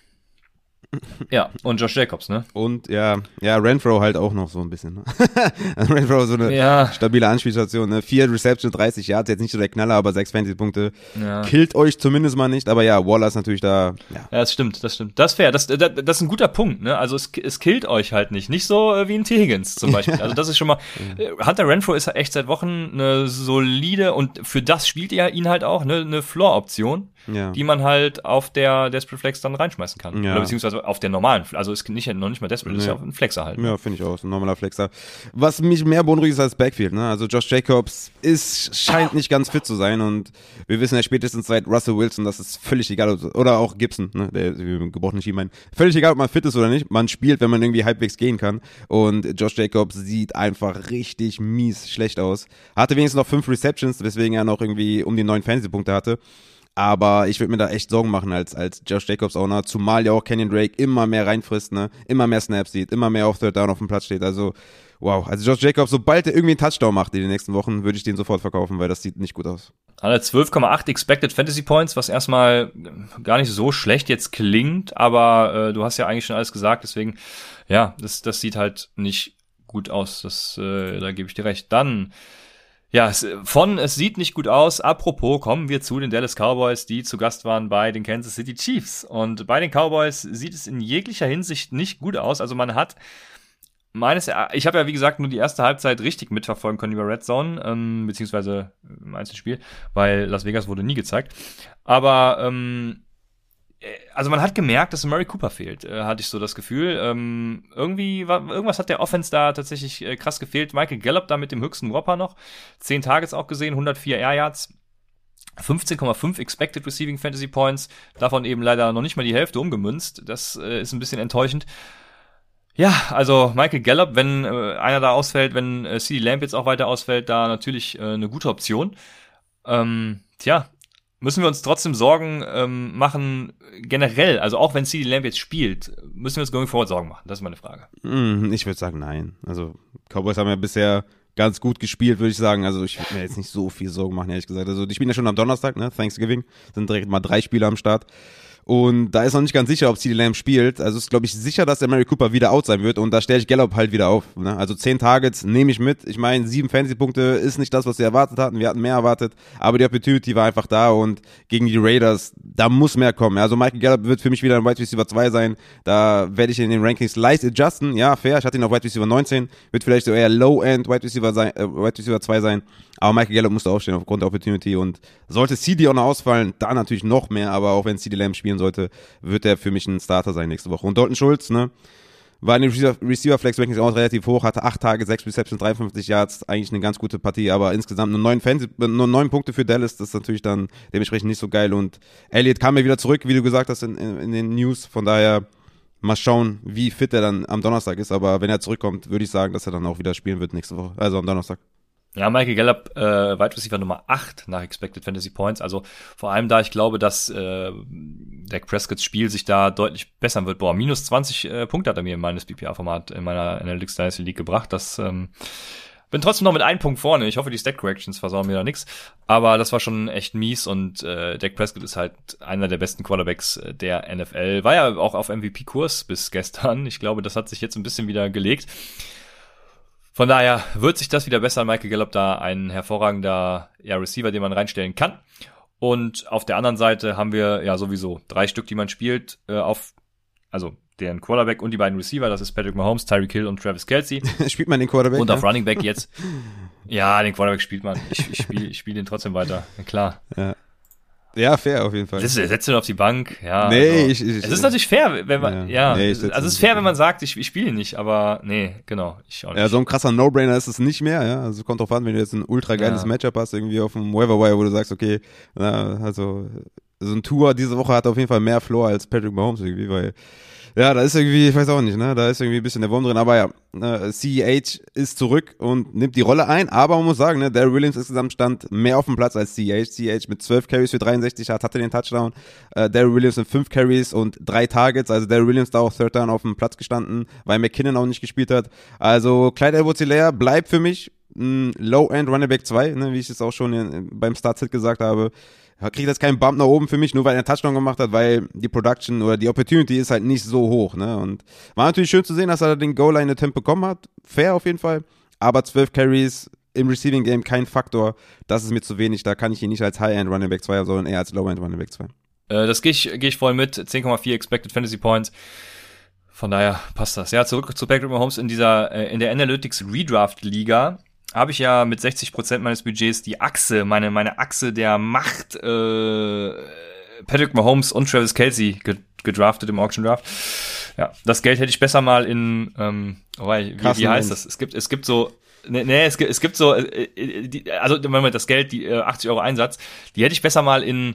ja, und Josh Jacobs, ne? Und ja, ja, Renfro halt auch noch so ein bisschen. Ne? Renfro so eine ja. stabile Anspielstation, ne? Vier Reception, 30 Yards, jetzt nicht so der Knaller, aber sechs Fantasy-Punkte. Ja. Killt euch zumindest mal nicht, aber ja, Waller ist natürlich da. Ja, ja das stimmt, das stimmt. Das ist fair, das, das, das ist ein guter Punkt, ne? Also es, es killt euch halt nicht. Nicht so äh, wie ein T. Higgins zum Beispiel. Also das ist schon mal. Äh, Hunter Renfro ist echt seit Wochen eine solide und für das spielt er ihn halt auch, ne? Eine Floor-Option ja. die man halt auf der Desperate Flex dann reinschmeißen kann. Ja. Oder beziehungsweise auf der normalen, also ist nicht, noch nicht mal Desperate, ja. ist ja ein Flexer halt. Ja, finde ich auch, ein normaler Flexer. Was mich mehr beunruhigt ist als Backfield, ne? Also Josh Jacobs ist, scheint nicht ganz fit zu sein und wir wissen ja spätestens seit Russell Wilson, dass es völlig egal ist, oder auch Gibson, ne? Der gebrochene Schienbein. Völlig egal, ob man fit ist oder nicht, man spielt, wenn man irgendwie halbwegs gehen kann und Josh Jacobs sieht einfach richtig mies schlecht aus. Hatte wenigstens noch fünf Receptions, weswegen er noch irgendwie um die neun Fantasy-Punkte hatte. Aber ich würde mir da echt Sorgen machen als, als Josh Jacobs Owner, zumal ja auch Kenyon Drake immer mehr reinfrisst, ne? Immer mehr Snaps sieht, immer mehr auf Third Down auf dem Platz steht. Also, wow. Also Josh Jacobs, sobald er irgendwie einen Touchdown macht in den nächsten Wochen, würde ich den sofort verkaufen, weil das sieht nicht gut aus. Hat 12,8 Expected Fantasy Points, was erstmal gar nicht so schlecht jetzt klingt, aber äh, du hast ja eigentlich schon alles gesagt, deswegen, ja, das, das sieht halt nicht gut aus. Das, äh, da gebe ich dir recht. Dann ja, von es sieht nicht gut aus. Apropos, kommen wir zu den Dallas Cowboys, die zu Gast waren bei den Kansas City Chiefs. Und bei den Cowboys sieht es in jeglicher Hinsicht nicht gut aus. Also man hat meines, ich habe ja wie gesagt nur die erste Halbzeit richtig mitverfolgen können über Red Zone, ähm, beziehungsweise im Einzelspiel, weil Las Vegas wurde nie gezeigt. Aber ähm, also man hat gemerkt, dass Murray Cooper fehlt, äh, hatte ich so das Gefühl. Ähm, irgendwie war, irgendwas hat der Offense da tatsächlich äh, krass gefehlt. Michael Gallup da mit dem höchsten Whopper noch. Zehn Targets auch gesehen, 104 Air Yards. 15,5 Expected Receiving Fantasy Points, davon eben leider noch nicht mal die Hälfte umgemünzt. Das äh, ist ein bisschen enttäuschend. Ja, also Michael Gallup, wenn äh, einer da ausfällt, wenn äh, CD Lamp jetzt auch weiter ausfällt, da natürlich äh, eine gute Option. Ähm, tja, müssen wir uns trotzdem Sorgen ähm, machen, generell, also auch wenn CD Lamp jetzt spielt, müssen wir uns going forward Sorgen machen? Das ist meine Frage. Mm, ich würde sagen, nein. Also Cowboys haben ja bisher ganz gut gespielt, würde ich sagen. Also ich würde mir jetzt nicht so viel Sorgen machen, ehrlich gesagt. Also die spielen ja schon am Donnerstag, ne? Thanksgiving. Sind direkt mal drei Spieler am Start. Und da ist noch nicht ganz sicher, ob CD Lamb spielt. Also ist, glaube ich, sicher, dass der Mary Cooper wieder out sein wird. Und da stelle ich Gallup halt wieder auf. Ne? Also zehn Targets nehme ich mit. Ich meine, sieben Fantasy-Punkte ist nicht das, was wir erwartet hatten. Wir hatten mehr erwartet. Aber die Opportunity war einfach da. Und gegen die Raiders, da muss mehr kommen. Also Michael Gallup wird für mich wieder ein Wide Receiver 2 sein. Da werde ich in den Rankings leicht adjusten. Ja, fair. Ich hatte ihn auf Wide Receiver 19. Wird vielleicht so eher Low-End Wide Receiver, äh, Wide Receiver 2 sein. Aber Michael Gallup musste aufstehen aufgrund der Opportunity. Und sollte CD auch noch ausfallen, da natürlich noch mehr. Aber auch wenn CD Lamb spielen sollte, wird er für mich ein Starter sein nächste Woche. Und Dalton Schulz, ne? War in den Receiver Flex Rankings auch relativ hoch, hatte acht Tage, sechs Receptions, 53 Yards, eigentlich eine ganz gute Partie, aber insgesamt nur neun Fans, nur neun Punkte für Dallas, das ist natürlich dann dementsprechend nicht so geil und Elliott kam ja wieder zurück, wie du gesagt hast in, in, in den News, von daher mal schauen, wie fit er dann am Donnerstag ist, aber wenn er zurückkommt, würde ich sagen, dass er dann auch wieder spielen wird nächste Woche, also am Donnerstag. Ja, Michael Gallup, äh, Wide Receiver Nummer 8 nach Expected Fantasy Points. Also vor allem da ich glaube, dass äh, Dak Prescotts Spiel sich da deutlich bessern wird. Boah, minus 20 äh, Punkte hat er mir in meines BPA-Format in meiner Analytics Dynasty League gebracht. Das ähm, bin trotzdem noch mit einem Punkt vorne. Ich hoffe, die Stack Corrections versauen mir da nix. Aber das war schon echt mies und äh, Dak Prescott ist halt einer der besten Quarterbacks äh, der NFL. War ja auch auf MVP-Kurs bis gestern. Ich glaube, das hat sich jetzt ein bisschen wieder gelegt. Von daher wird sich das wieder besser. Michael Gallup da ein hervorragender ja, Receiver, den man reinstellen kann. Und auf der anderen Seite haben wir ja sowieso drei Stück, die man spielt, äh, auf, also deren Quarterback und die beiden Receiver, das ist Patrick Mahomes, Tyreek Hill und Travis Kelsey. spielt man den Quarterback? Und auf Running Back jetzt. Ja, den Quarterback spielt man. Ich, ich spiele ich spiel den trotzdem weiter. klar. Ja. Ja, fair auf jeden Fall. Das, setzt ihn auf die Bank, ja. Nee, also, ich, ich, Es ist natürlich fair, wenn man, ja. ja nee, also es ist fair, wenn man sagt, ich, ich spiele nicht, aber nee, genau. Ich auch nicht. Ja, so ein krasser No-Brainer ist es nicht mehr, ja. Also kommt drauf an, wenn du jetzt ein ultra geiles ja. Matchup hast, irgendwie auf dem Wire, wo du sagst, okay, na, also so ein Tour diese Woche hat auf jeden Fall mehr Floor als Patrick Mahomes irgendwie, weil ja, da ist irgendwie, ich weiß auch nicht, ne, da ist irgendwie ein bisschen der Wurm drin, aber ja, äh, CEH ist zurück und nimmt die Rolle ein, aber man muss sagen, ne, Daryl Williams insgesamt stand mehr auf dem Platz als CEH. CEH mit 12 Carries für 63 hat, hatte den Touchdown, äh, Daryl Williams mit 5 Carries und 3 Targets, also Daryl Williams da auch Third Down auf dem Platz gestanden, weil McKinnon auch nicht gespielt hat. Also Clyde edwards bleibt für mich Low-End Running Back 2, ne, wie ich es auch schon in, beim Start-Hit gesagt habe kriegt jetzt keinen Bump nach oben für mich, nur weil er einen Touchdown gemacht hat, weil die Production oder die Opportunity ist halt nicht so hoch. Ne? Und war natürlich schön zu sehen, dass er den Goal-Line-Attempt bekommen hat. Fair auf jeden Fall. Aber 12 Carries im Receiving Game kein Faktor. Das ist mir zu wenig. Da kann ich ihn nicht als High-End Running Back 2, sondern eher als Low-End Running Back 2. Äh, das gehe ich, geh ich voll mit. 10,4 Expected Fantasy Points. Von daher passt das. Ja, zurück zu Patrick Mahomes in dieser, äh, in der Analytics Redraft Liga habe ich ja mit 60% meines Budgets die Achse, meine, meine Achse der Macht, äh, Patrick Mahomes und Travis Kelsey gedraftet im Auction Draft. Ja, das Geld hätte ich besser mal in, ähm, oh, wie, wie heißt das? Es gibt, es gibt so, nee, nee es, gibt, es gibt so, äh, äh die, also Moment, das Geld, die äh, 80 Euro Einsatz, die hätte ich besser mal in,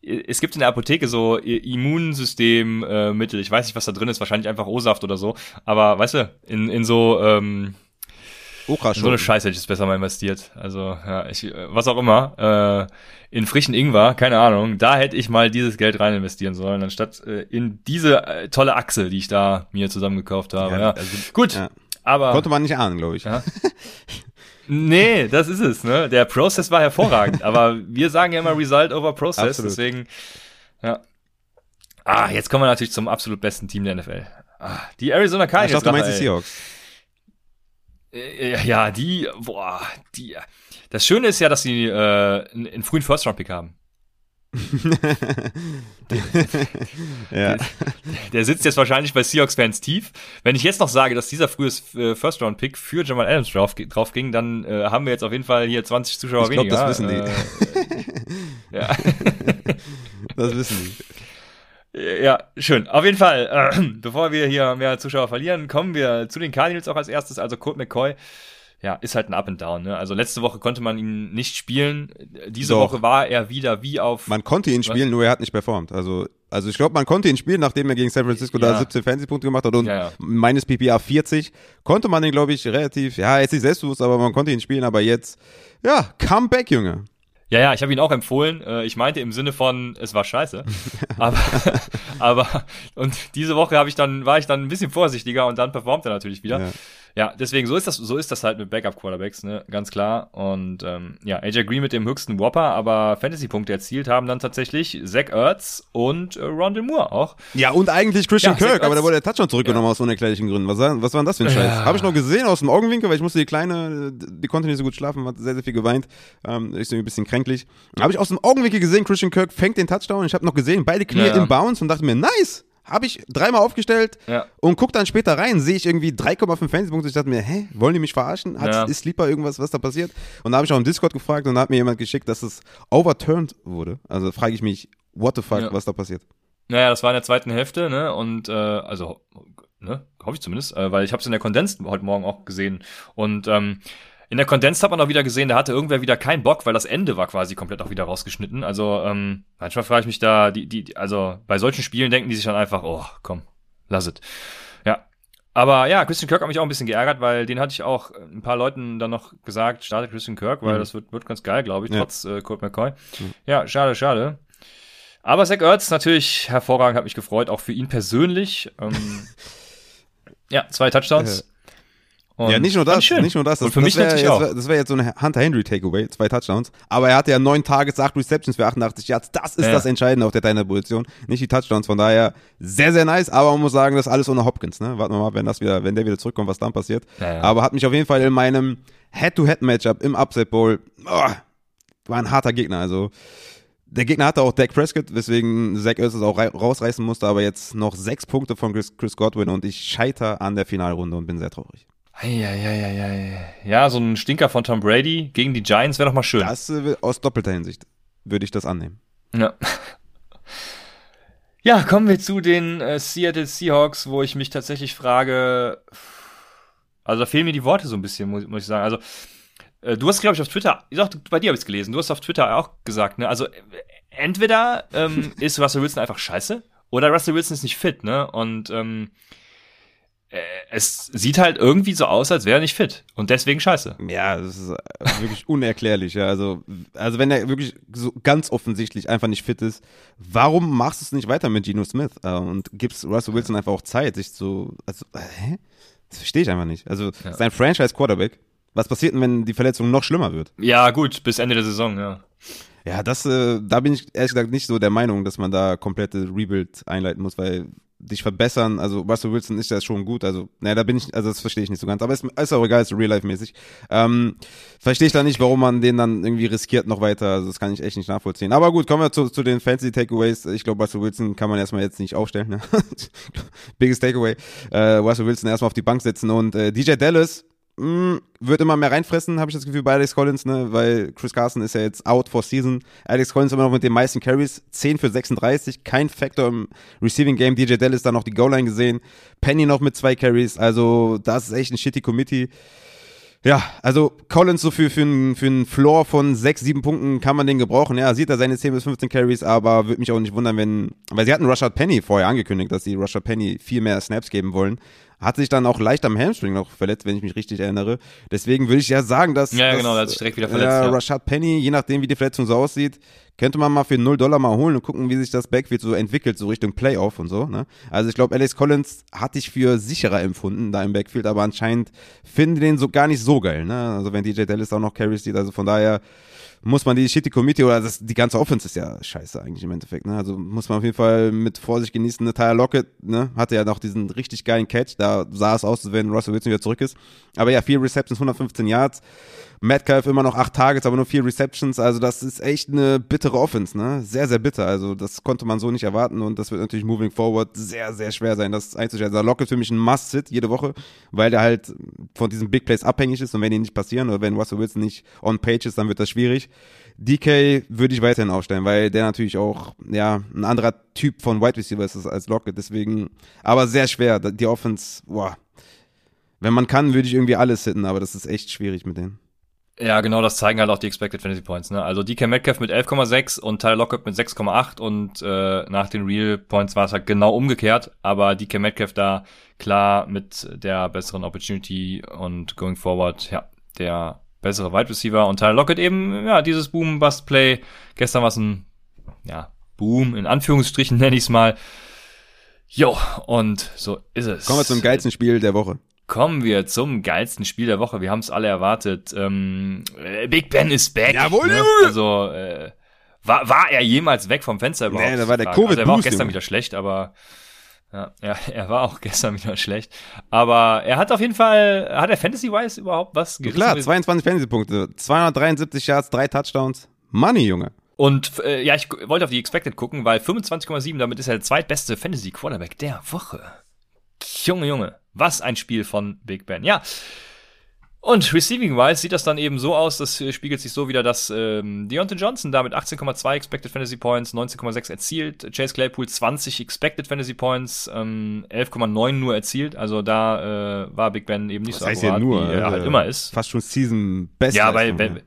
es gibt in der Apotheke so Immunsystemmittel, äh, Mittel. ich weiß nicht, was da drin ist, wahrscheinlich einfach O-Saft oder so, aber weißt du, in, in so, ähm, Okra so eine Scheiße hätte ich es besser mal investiert. Also, ja, ich, was auch immer, äh, in frischen Ingwer, keine Ahnung, da hätte ich mal dieses Geld rein investieren sollen, anstatt äh, in diese äh, tolle Achse, die ich da mir zusammengekauft habe. Ja, ja. Also, Gut, ja. aber. Konnte man nicht ahnen, glaube ich. Ja. nee, das ist es, ne? Der Prozess war hervorragend, aber wir sagen ja immer Result over Process, Absolut. deswegen, ja. Ah, jetzt kommen wir natürlich zum absolut besten Team der NFL. Ah, die Arizona Cardinals. Ich dachte, du meinst die Seahawks. Äh, ja, die, boah, die. Das Schöne ist ja, dass sie äh, einen, einen frühen First-Round-Pick haben. der, ja. der, der, sitzt jetzt wahrscheinlich bei Seahawks-Fans tief. Wenn ich jetzt noch sage, dass dieser frühe äh, First-Round-Pick für Jamal Adams drauf, drauf ging, dann äh, haben wir jetzt auf jeden Fall hier 20 Zuschauer ich glaub, weniger. das wissen die. Äh, ja. das wissen die. Ja, schön. Auf jeden Fall, äh, bevor wir hier mehr Zuschauer verlieren, kommen wir zu den Cardinals auch als erstes. Also Colt McCoy, ja, ist halt ein Up and Down. Ne? Also letzte Woche konnte man ihn nicht spielen. Diese Doch. Woche war er wieder wie auf. Man konnte ihn spielen, nur er hat nicht performt. Also, also ich glaube, man konnte ihn spielen, nachdem er gegen San Francisco Ja. da 17 Fantasy-Punkte gemacht hat und Ja, ja. meines PPA 40, konnte man ihn, glaube ich, relativ, ja, jetzt nicht selbstbewusst, aber man konnte ihn spielen, aber jetzt, ja, Comeback, Junge. Ja, ja, ich habe ihn auch empfohlen. Äh, Ich meinte im Sinne von, es war scheiße. aber, aber und diese Woche habe ich dann war ich dann ein bisschen vorsichtiger und dann performt er natürlich wieder. Ja. Ja, deswegen so ist das so ist das halt mit Backup Quarterbacks, ne, ganz klar. Und ähm, ja, AJ Green mit dem höchsten Whopper, aber Fantasy Punkte erzielt haben dann tatsächlich Zach Ertz und äh, Rondell Moore auch. Ja, und eigentlich Christian Ja, Kirk, aber da wurde der Touchdown zurückgenommen aus unerklärlichen Gründen. Was, war- was war denn das für ein Scheiß? Ja. Habe ich noch gesehen aus dem Augenwinkel, weil ich musste die Kleine, die konnte nicht so gut schlafen, hat sehr, sehr viel geweint. Ähm, ist irgendwie ein bisschen kränklich. Habe ich aus dem Augenwinkel gesehen, Christian Kirk fängt den Touchdown. Ich habe noch gesehen, beide Knie Ja, ja. im Bounce und dachte mir, nice! Habe ich dreimal aufgestellt Ja. und guck dann später rein, sehe ich irgendwie 3,5 Fantasy-Punkte. Ich dachte mir, hä, wollen die mich verarschen? Hat, Ja. Ist Sleeper irgendwas, was da passiert? Und da habe ich auch im Discord gefragt und da hat mir jemand geschickt, dass es overturned wurde. Also frage ich mich, what the fuck, Ja. was da passiert? Naja, das war in der zweiten Hälfte, ne? Und äh, also, ne, hoffe ich zumindest, äh, weil ich habe es in der Condensed heute Morgen auch gesehen. Und ähm, in der Condensed hat man auch wieder gesehen, da hatte irgendwer wieder keinen Bock, weil das Ende war quasi komplett auch wieder rausgeschnitten. Also ähm, manchmal frage ich mich da, die, die, also bei solchen Spielen denken die sich dann einfach, oh, komm, lass es. Ja. Aber ja, Christian Kirk hat mich auch ein bisschen geärgert, weil den hatte ich auch ein paar Leuten dann noch gesagt, startet Christian Kirk, weil Mhm. das wird, wird ganz geil, glaube ich, Ja. trotz äh, Colt McCoy. Ja, schade, schade. Aber Zach Ertz natürlich hervorragend, hat mich gefreut, auch für ihn persönlich. Ähm, ja, zwei Touchdowns. Und ja, nicht nur das, nicht nur das. das Und für das mich wär, natürlich auch. Das wäre jetzt so ein Hunter Henry Takeaway, zwei Touchdowns. Aber er hatte ja neun Targets, acht Receptions für 88 Yards. Das ist Ja. das Entscheidende auf der deiner Position, nicht die Touchdowns. Von daher sehr, sehr nice. Aber man muss sagen, das ist alles ohne Hopkins. Ne? Warten wir mal, wenn das wieder, wenn der wieder zurückkommt, was dann passiert. Ja, ja. Aber hat mich auf jeden Fall in meinem Head-to-Head-Matchup im Upset Bowl oh, war ein harter Gegner. Also der Gegner hatte auch Dak Prescott, weswegen Zach Ertz auch rei- rausreißen musste. Aber jetzt noch sechs Punkte von Chris, Chris Godwin und ich scheiter an der Finalrunde und bin sehr traurig. Eieieiei. Ja, so ein Stinker von Tom Brady gegen die Giants wäre doch mal schön. Das äh, aus doppelter Hinsicht würde ich das annehmen. Ja. Ja, kommen wir zu den äh, Seattle Seahawks, wo ich mich tatsächlich frage, also da fehlen mir die Worte so ein bisschen, muss, muss ich sagen. Also äh, du hast, glaube ich, auf Twitter, ich sag, bei dir habe ich es gelesen, du hast auf Twitter auch gesagt, ne? Also äh, entweder ähm, ist Russell Wilson einfach scheiße oder Russell Wilson ist nicht fit, ne? Und ähm, äh, es sieht halt irgendwie so aus, als wäre er nicht fit und deswegen scheiße. Ja, das ist äh, wirklich unerklärlich. Ja. Also, also wenn er wirklich so ganz offensichtlich einfach nicht fit ist, warum machst du es nicht weiter mit Geno Smith äh, und gibst Russell Wilson einfach auch Zeit, sich so, also, äh, hä? Das verstehe ich einfach nicht. Also, Ja. sein Franchise-Quarterback, was passiert denn, wenn die Verletzung noch schlimmer wird? Ja, gut, bis Ende der Saison, ja. Ja, das, äh, da bin ich ehrlich gesagt nicht so der Meinung, dass man da komplette Rebuild einleiten muss, weil dich verbessern, also Russell Wilson ist ja schon gut, also, naja, da bin ich, also das verstehe ich nicht so ganz, aber ist, ist auch egal, ist real-life-mäßig. Ähm, verstehe ich da nicht, warum man den dann irgendwie riskiert noch weiter, also das kann ich echt nicht nachvollziehen. Aber gut, kommen wir zu, zu den Fancy-Takeaways. Ich glaube, Russell Wilson kann man erstmal jetzt nicht aufstellen, ne? Biggest Takeaway. Äh, Russell Wilson erstmal auf die Bank setzen und äh, DJ Dallas, mh, wird immer mehr reinfressen, habe ich das Gefühl, bei Alex Collins, ne? weil Chris Carson ist ja jetzt out for season. Alex Collins immer noch mit den meisten Carries, 10 für 36, kein Factor im Receiving Game. DJ Dallas dann noch die Goal-Line gesehen, Penny noch mit zwei Carries, also das ist echt ein shitty Committee. Ja, also Collins so für, für, einen, für einen Floor von 6, 7 Punkten kann man den gebrauchen. Ja, sieht er seine 10 bis 15 Carries, aber würde mich auch nicht wundern, wenn, weil sie hatten Rashad Penny vorher angekündigt, dass sie Rashad Penny viel mehr Snaps geben wollen. Hat sich dann auch leicht am Hamstring noch verletzt, wenn ich mich richtig erinnere. Deswegen würde ich ja sagen, dass. Ja, dass, genau, der hat sich direkt wieder verletzt, Ja, ja. Rashad Penny, je nachdem, wie die Verletzung so aussieht, könnte man mal für 0 Dollar mal holen und gucken, wie sich das Backfield so entwickelt, so Richtung Playoff und so. Ne? Also ich glaube, Alex Collins hatte ich für sicherer empfunden da im Backfield, aber anscheinend finden den so gar nicht so geil. Ne? Also wenn DJ Dallas auch noch Carries sieht, also von daher muss man die shitty Committee oder das, die ganze Offense ist ja scheiße eigentlich im Endeffekt. Ne? Also muss man auf jeden Fall mit Vorsicht genießen. Ne? Tyler Lockett ne? hatte ja noch diesen richtig geilen Catch. Da sah es aus, als wenn Russell Wilson wieder zurück ist. Aber ja, vier Receptions, 115 Yards. Metcalf immer noch acht Targets, aber nur vier Receptions. Also das ist echt eine bittere Offense, ne? Sehr, sehr bitter. Also das konnte man so nicht erwarten und das wird natürlich moving forward sehr, sehr schwer sein, das einzustellen. Also Lockett für mich ein Must-Sit jede Woche, weil der halt von diesen Big Plays abhängig ist und wenn die nicht passieren oder wenn Russell Wilson nicht on page ist, dann wird das schwierig. DK würde ich weiterhin aufstellen, weil der natürlich auch, ja, ein anderer Typ von Wide Receiver ist als Lockett, deswegen, aber sehr schwer. Die Offense, boah. Wenn man kann, würde ich irgendwie alles hitten, aber das ist echt schwierig mit denen. Ja, genau, das zeigen halt auch die Expected Fantasy Points. Ne? Also DK Metcalf mit 11,6 und Tyler Lockett mit 6,8 und äh, nach den Real Points war es halt genau umgekehrt, aber DK Metcalf da klar mit der besseren Opportunity und going forward, ja, der bessere Wide Receiver und Tyler Lockett eben, ja, dieses Boom-Bust-Play. Gestern war es ein, ja, Boom, in Anführungsstrichen nenne ich es mal. Jo, und so ist es. Kommen wir zum geilsten Spiel der Woche. Kommen wir zum geilsten Spiel der Woche. Wir haben es alle erwartet. Ähm, äh, Big Ben ist back. Jawohl, ne? Also äh, war, war er jemals weg vom Fenster überhaupt? Nee, da war der Covid also, Er war auch gestern wieder schlecht, aber ja, ja, er war auch gestern wieder schlecht. Aber er hat auf jeden Fall, hat er Fantasy-wise überhaupt was gerissen? Klar, 22 Fantasy-Punkte, 273 Yards, drei Touchdowns. Money, Junge. Und äh, ja, ich wollte auf die Expected gucken, weil 25,7, damit ist er der zweitbeste Fantasy-Quarterback der Woche. Junge, Junge. Was ein Spiel von Big Ben. Ja. Und receiving-wise sieht das dann eben so aus, das spiegelt sich so wieder, dass ähm, Deontay Johnson damit 18,2 Expected Fantasy Points, 19,6 erzielt, Chase Claypool 20 Expected Fantasy Points, ähm, 11,9 nur erzielt, also da äh, war Big Ben eben nicht Was so heißt akkurat, nur, wie er halt immer ist. Fast schon Season Best. Ja, weil wenn,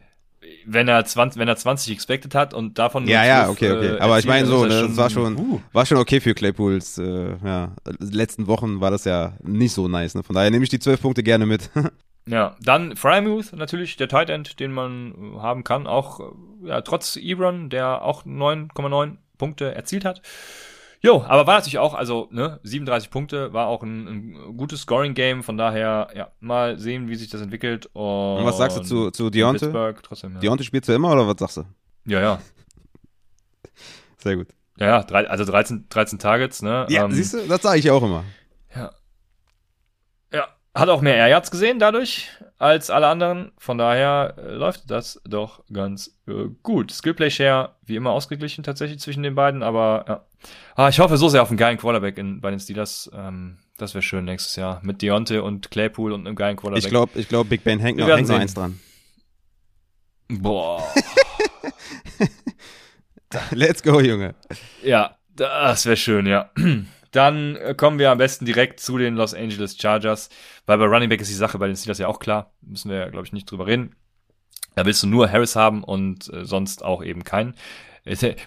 wenn er 20, wenn er 20 expected hat und davon Ja, ja, okay, okay. Äh, Aber ich meine so, ne, das war schon, uh. war schon okay für Claypools, äh, ja. Letzten Wochen war das ja nicht so nice, ne? Von daher nehme ich die 12 Punkte gerne mit. ja, dann Frymouth natürlich, der Tight End, den man haben kann, auch, ja, trotz Ebron, der auch 9,9 Punkte erzielt hat. Jo, aber war natürlich auch, also, ne, 37 Punkte, war auch ein, ein gutes Scoring-Game, von daher, ja, mal sehen, wie sich das entwickelt. Und, und was sagst du zu, zu Deontay? Trotzdem, ja. Deontay spielst du immer oder was sagst du? Ja, ja. Sehr gut. Ja, ja, drei, also 13, 13 Targets, ne? Ja, ähm, siehst du, das sage ich auch immer. Ja. Ja, hat auch mehr Air gesehen dadurch als alle anderen. Von daher äh, läuft das doch ganz äh, gut. Skillplay Share wie immer ausgeglichen tatsächlich zwischen den beiden, aber ja. Ah, ich hoffe so sehr auf einen geilen Quarterback in, bei den Steelers. Ähm, das wäre schön nächstes Jahr mit Deontay und Claypool und einem geilen Quarterback. Ich glaube, ich glaub, Big Ben hängt noch, hängt noch eins dran. Boah. Let's go, Junge. Ja, das wäre schön, ja. Dann äh, kommen wir am besten direkt zu den Los Angeles Chargers, weil bei Running Back ist die Sache bei den Steelers ja auch klar. Müssen wir, glaube ich, nicht drüber reden. Da willst du nur Harris haben und äh, sonst auch eben keinen.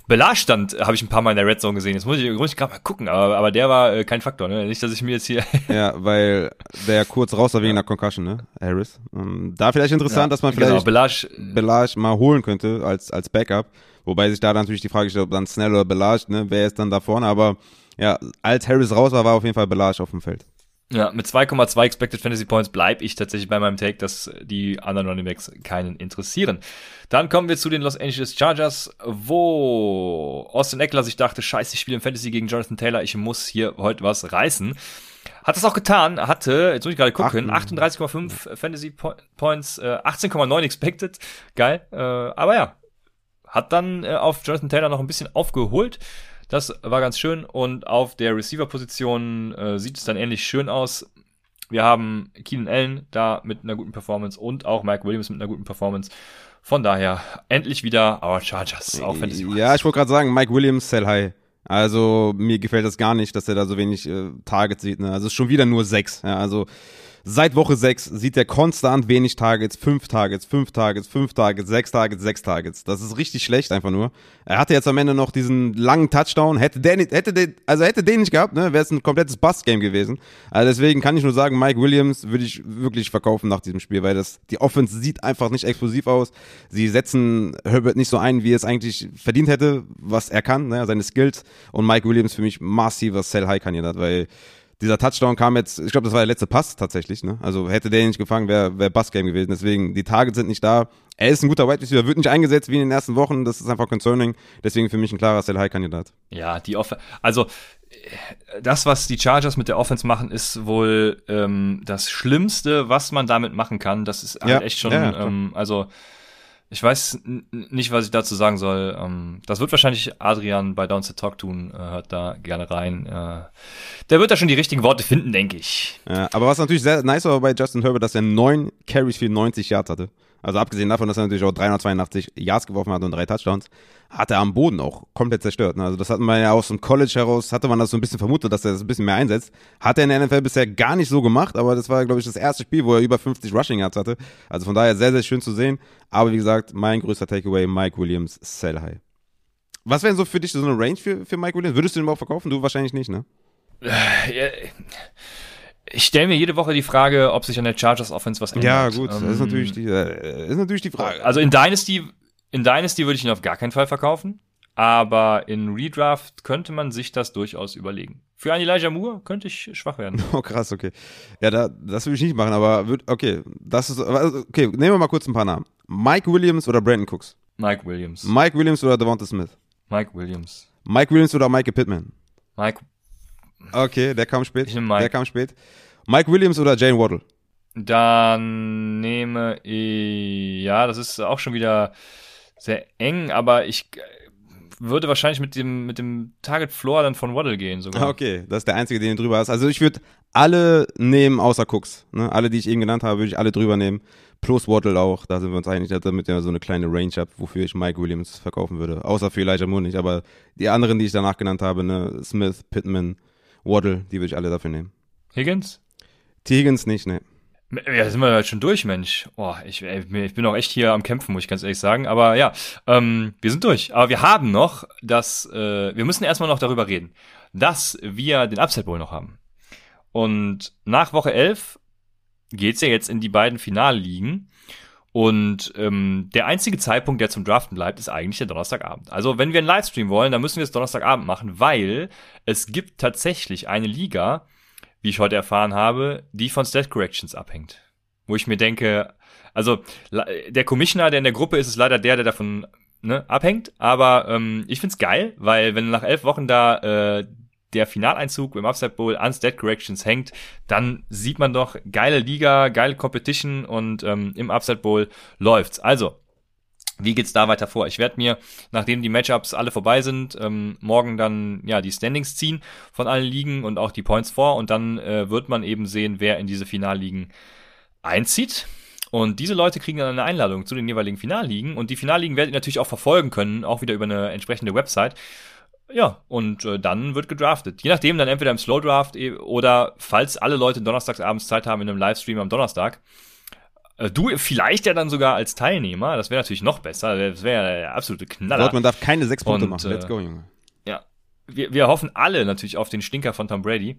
Belage stand, habe ich ein paar Mal in der Red Zone gesehen. Jetzt muss ich, muss ich gerade mal gucken, aber, aber der war äh, kein Faktor, ne? Nicht, dass ich mir jetzt hier. ja, weil der kurz raus war wegen einer Concussion, ne? Harris. Ähm, da vielleicht interessant, ja, dass man genau, vielleicht genau, Belage, Belage mal holen könnte als, als Backup. Wobei sich da natürlich die Frage stellt, ob dann Snell oder Belage, ne? Wer ist dann da vorne? Aber ja, als Harris raus war, war auf jeden Fall Belage auf dem Feld. Ja, mit 2,2 Expected Fantasy Points bleibe ich tatsächlich bei meinem Take, dass die anderen Running Backs keinen interessieren. Dann kommen wir zu den Los Angeles Chargers, wo Austin Eckler sich dachte, scheiße, ich spiele im Fantasy gegen Jonathan Taylor, ich muss hier heute was reißen. Hat das auch getan, hatte, jetzt muss ich gerade gucken, 38,5 Fantasy Points, äh, 18,9 Expected, geil, äh, aber ja, hat dann äh, auf Jonathan Taylor noch ein bisschen aufgeholt. Das war ganz schön. Und auf der Receiver-Position äh, sieht es dann ähnlich schön aus. Wir haben Keenan Allen da mit einer guten Performance und auch Mike Williams mit einer guten Performance. Von daher endlich wieder our Chargers auf Fantasy. Ja, ich wollte gerade sagen, Mike Williams, sell high. Also mir gefällt das gar nicht, dass er da so wenig äh, Targets sieht. Ne? Also schon wieder nur sechs. Ja, also Seit Woche 6 sieht er konstant wenig Targets, 5 Targets, 5 Targets, 5 Targets, 6 Targets, 6 Targets. Das ist richtig schlecht einfach nur. Er hatte jetzt am Ende noch diesen langen Touchdown. Hätte der nicht, hätte der, also hätte den nicht gehabt, ne, wäre es ein komplettes Bust-Game gewesen. Also deswegen kann ich nur sagen, Mike Williams würde ich wirklich verkaufen nach diesem Spiel, weil das, die Offense sieht einfach nicht explosiv aus. Sie setzen Herbert nicht so ein, wie er es eigentlich verdient hätte, was er kann, ne, seine Skills. Und Mike Williams für mich massiver Sell-High-Kandidat, weil dieser Touchdown kam jetzt, ich glaube, das war der letzte Pass tatsächlich, ne? Also hätte der nicht gefangen, wäre wär Bass-Game gewesen. Deswegen, die Targets sind nicht da. Er ist ein guter Wide Receiver, wird nicht eingesetzt wie in den ersten Wochen. Das ist einfach concerning. Deswegen für mich ein klarer Sell-High-Kandidat. Ja, die Off also das, was die Chargers mit der Offense machen, ist wohl ähm, das Schlimmste, was man damit machen kann. Das ist halt ja, echt schon, ja, ähm, also ich weiß nicht, was ich dazu sagen soll. Ähm, das wird wahrscheinlich Adrian bei Downs to Talk tun. Äh, hört da gerne rein. Äh, der wird da schon die richtigen Worte finden, denke ich. Ja, aber was natürlich sehr nice war bei Justin Herbert, dass er neun Carries für 90 Yards hatte. Also abgesehen davon, dass er natürlich auch 382 Yards geworfen hat und drei Touchdowns, hat er am Boden auch komplett zerstört. Ne? Also das hat man ja aus dem College heraus, hatte man das so ein bisschen vermutet, dass er das ein bisschen mehr einsetzt. Hat er in der NFL bisher gar nicht so gemacht, aber das war, glaube ich, das erste Spiel, wo er über 50 Rushing Yards hatte. Also von daher sehr, sehr schön zu sehen. Aber wie gesagt, mein größter Takeaway, Mike Williams, sell high. Was wäre so für dich so eine Range für, für Mike Williams? Würdest du den überhaupt verkaufen? Du wahrscheinlich nicht, ne? Ich stelle mir jede Woche die Frage, ob sich an der Chargers Offense was ändert. Ja, gut, das ist Ähm, natürlich die, äh, ist natürlich die Frage. Also in Dynasty, in Dynasty würde ich ihn auf gar keinen Fall verkaufen. Aber in Redraft könnte man sich das durchaus überlegen. Für einen Elijah Moore könnte ich schwach werden. Oh, krass, okay. Ja, da, das würde ich nicht machen, aber würd, okay, das ist, also, okay, nehmen wir mal kurz ein paar Namen. Mike Williams oder Brandon Cooks? Mike Williams. Mike Williams oder Devonta Smith? Mike Williams. Mike Williams oder Michael Pittman? Mike, Okay, der kam spät. Ich nehm Mike. Der kam spät. Mike Williams oder Jane Waddle? dann nehme ich, ja, das ist auch schon wieder sehr eng, aber ich äh, würde wahrscheinlich mit dem, mit dem Target Floor dann von Waddle gehen sogar. Ah, Okay, das ist der einzige, den du drüber hast. Also ich würde alle nehmen, außer Cooks. Ne? Alle, die ich eben genannt habe, würde ich alle drüber nehmen. Plus Waddle auch. Da sind wir uns einig, damit ihr so eine kleine Range habt, wofür ich Mike Williams verkaufen würde. Außer für Elijah Moore nicht. Aber die anderen, die ich danach genannt habe, ne? Smith, Pittman, Waddle, die würde ich alle dafür nehmen. Higgins? T. Higgins nicht, ne. Ja, sind wir halt schon durch, Mensch. Oh, ich, ich bin auch echt hier am Kämpfen, muss ich ganz ehrlich sagen. Aber ja, ähm, wir sind durch. Aber wir haben noch das, äh, wir müssen erstmal noch darüber reden, dass wir den Upset Bowl noch haben. Und nach Woche 11 geht's ja jetzt in die beiden Finalligen. Und ähm, der einzige Zeitpunkt, der zum Draften bleibt, ist eigentlich der Donnerstagabend. Also wenn wir einen Livestream wollen, dann müssen wir es Donnerstagabend machen, weil es gibt tatsächlich eine Liga, wie ich heute erfahren habe, die von Stat Corrections abhängt. Wo ich mir denke, also der Commissioner, der in der Gruppe ist, ist leider der, der davon ne, abhängt. Aber ähm, ich find's geil, weil wenn nach elf Wochen da äh, der Finaleinzug im Upside Bowl an Stat Corrections hängt, dann sieht man doch geile Liga, geile Competition und ähm, im Upside Bowl läuft's. Also, wie geht's da weiter vor? Ich werde mir, nachdem die Matchups alle vorbei sind, ähm, morgen dann ja die Standings ziehen von allen Ligen und auch die Points vor und dann äh, wird man eben sehen, wer in diese Finalligen einzieht. Und diese Leute kriegen dann eine Einladung zu den jeweiligen Finalligen und die Finalligen werdet ihr natürlich auch verfolgen können, auch wieder über eine entsprechende Website. Ja, und äh, dann wird gedraftet. Je nachdem, dann entweder im Slow Draft eh, oder falls alle Leute donnerstagsabends Zeit haben in einem Livestream am Donnerstag, äh, Du vielleicht ja dann sogar als Teilnehmer, das wäre natürlich noch besser, das wäre ja der absolute Knaller. Dortmund darf keine sechs Punkte Und, machen. Let's äh, go, Junge. Ja, wir, wir hoffen alle natürlich auf den Stinker von Tom Brady.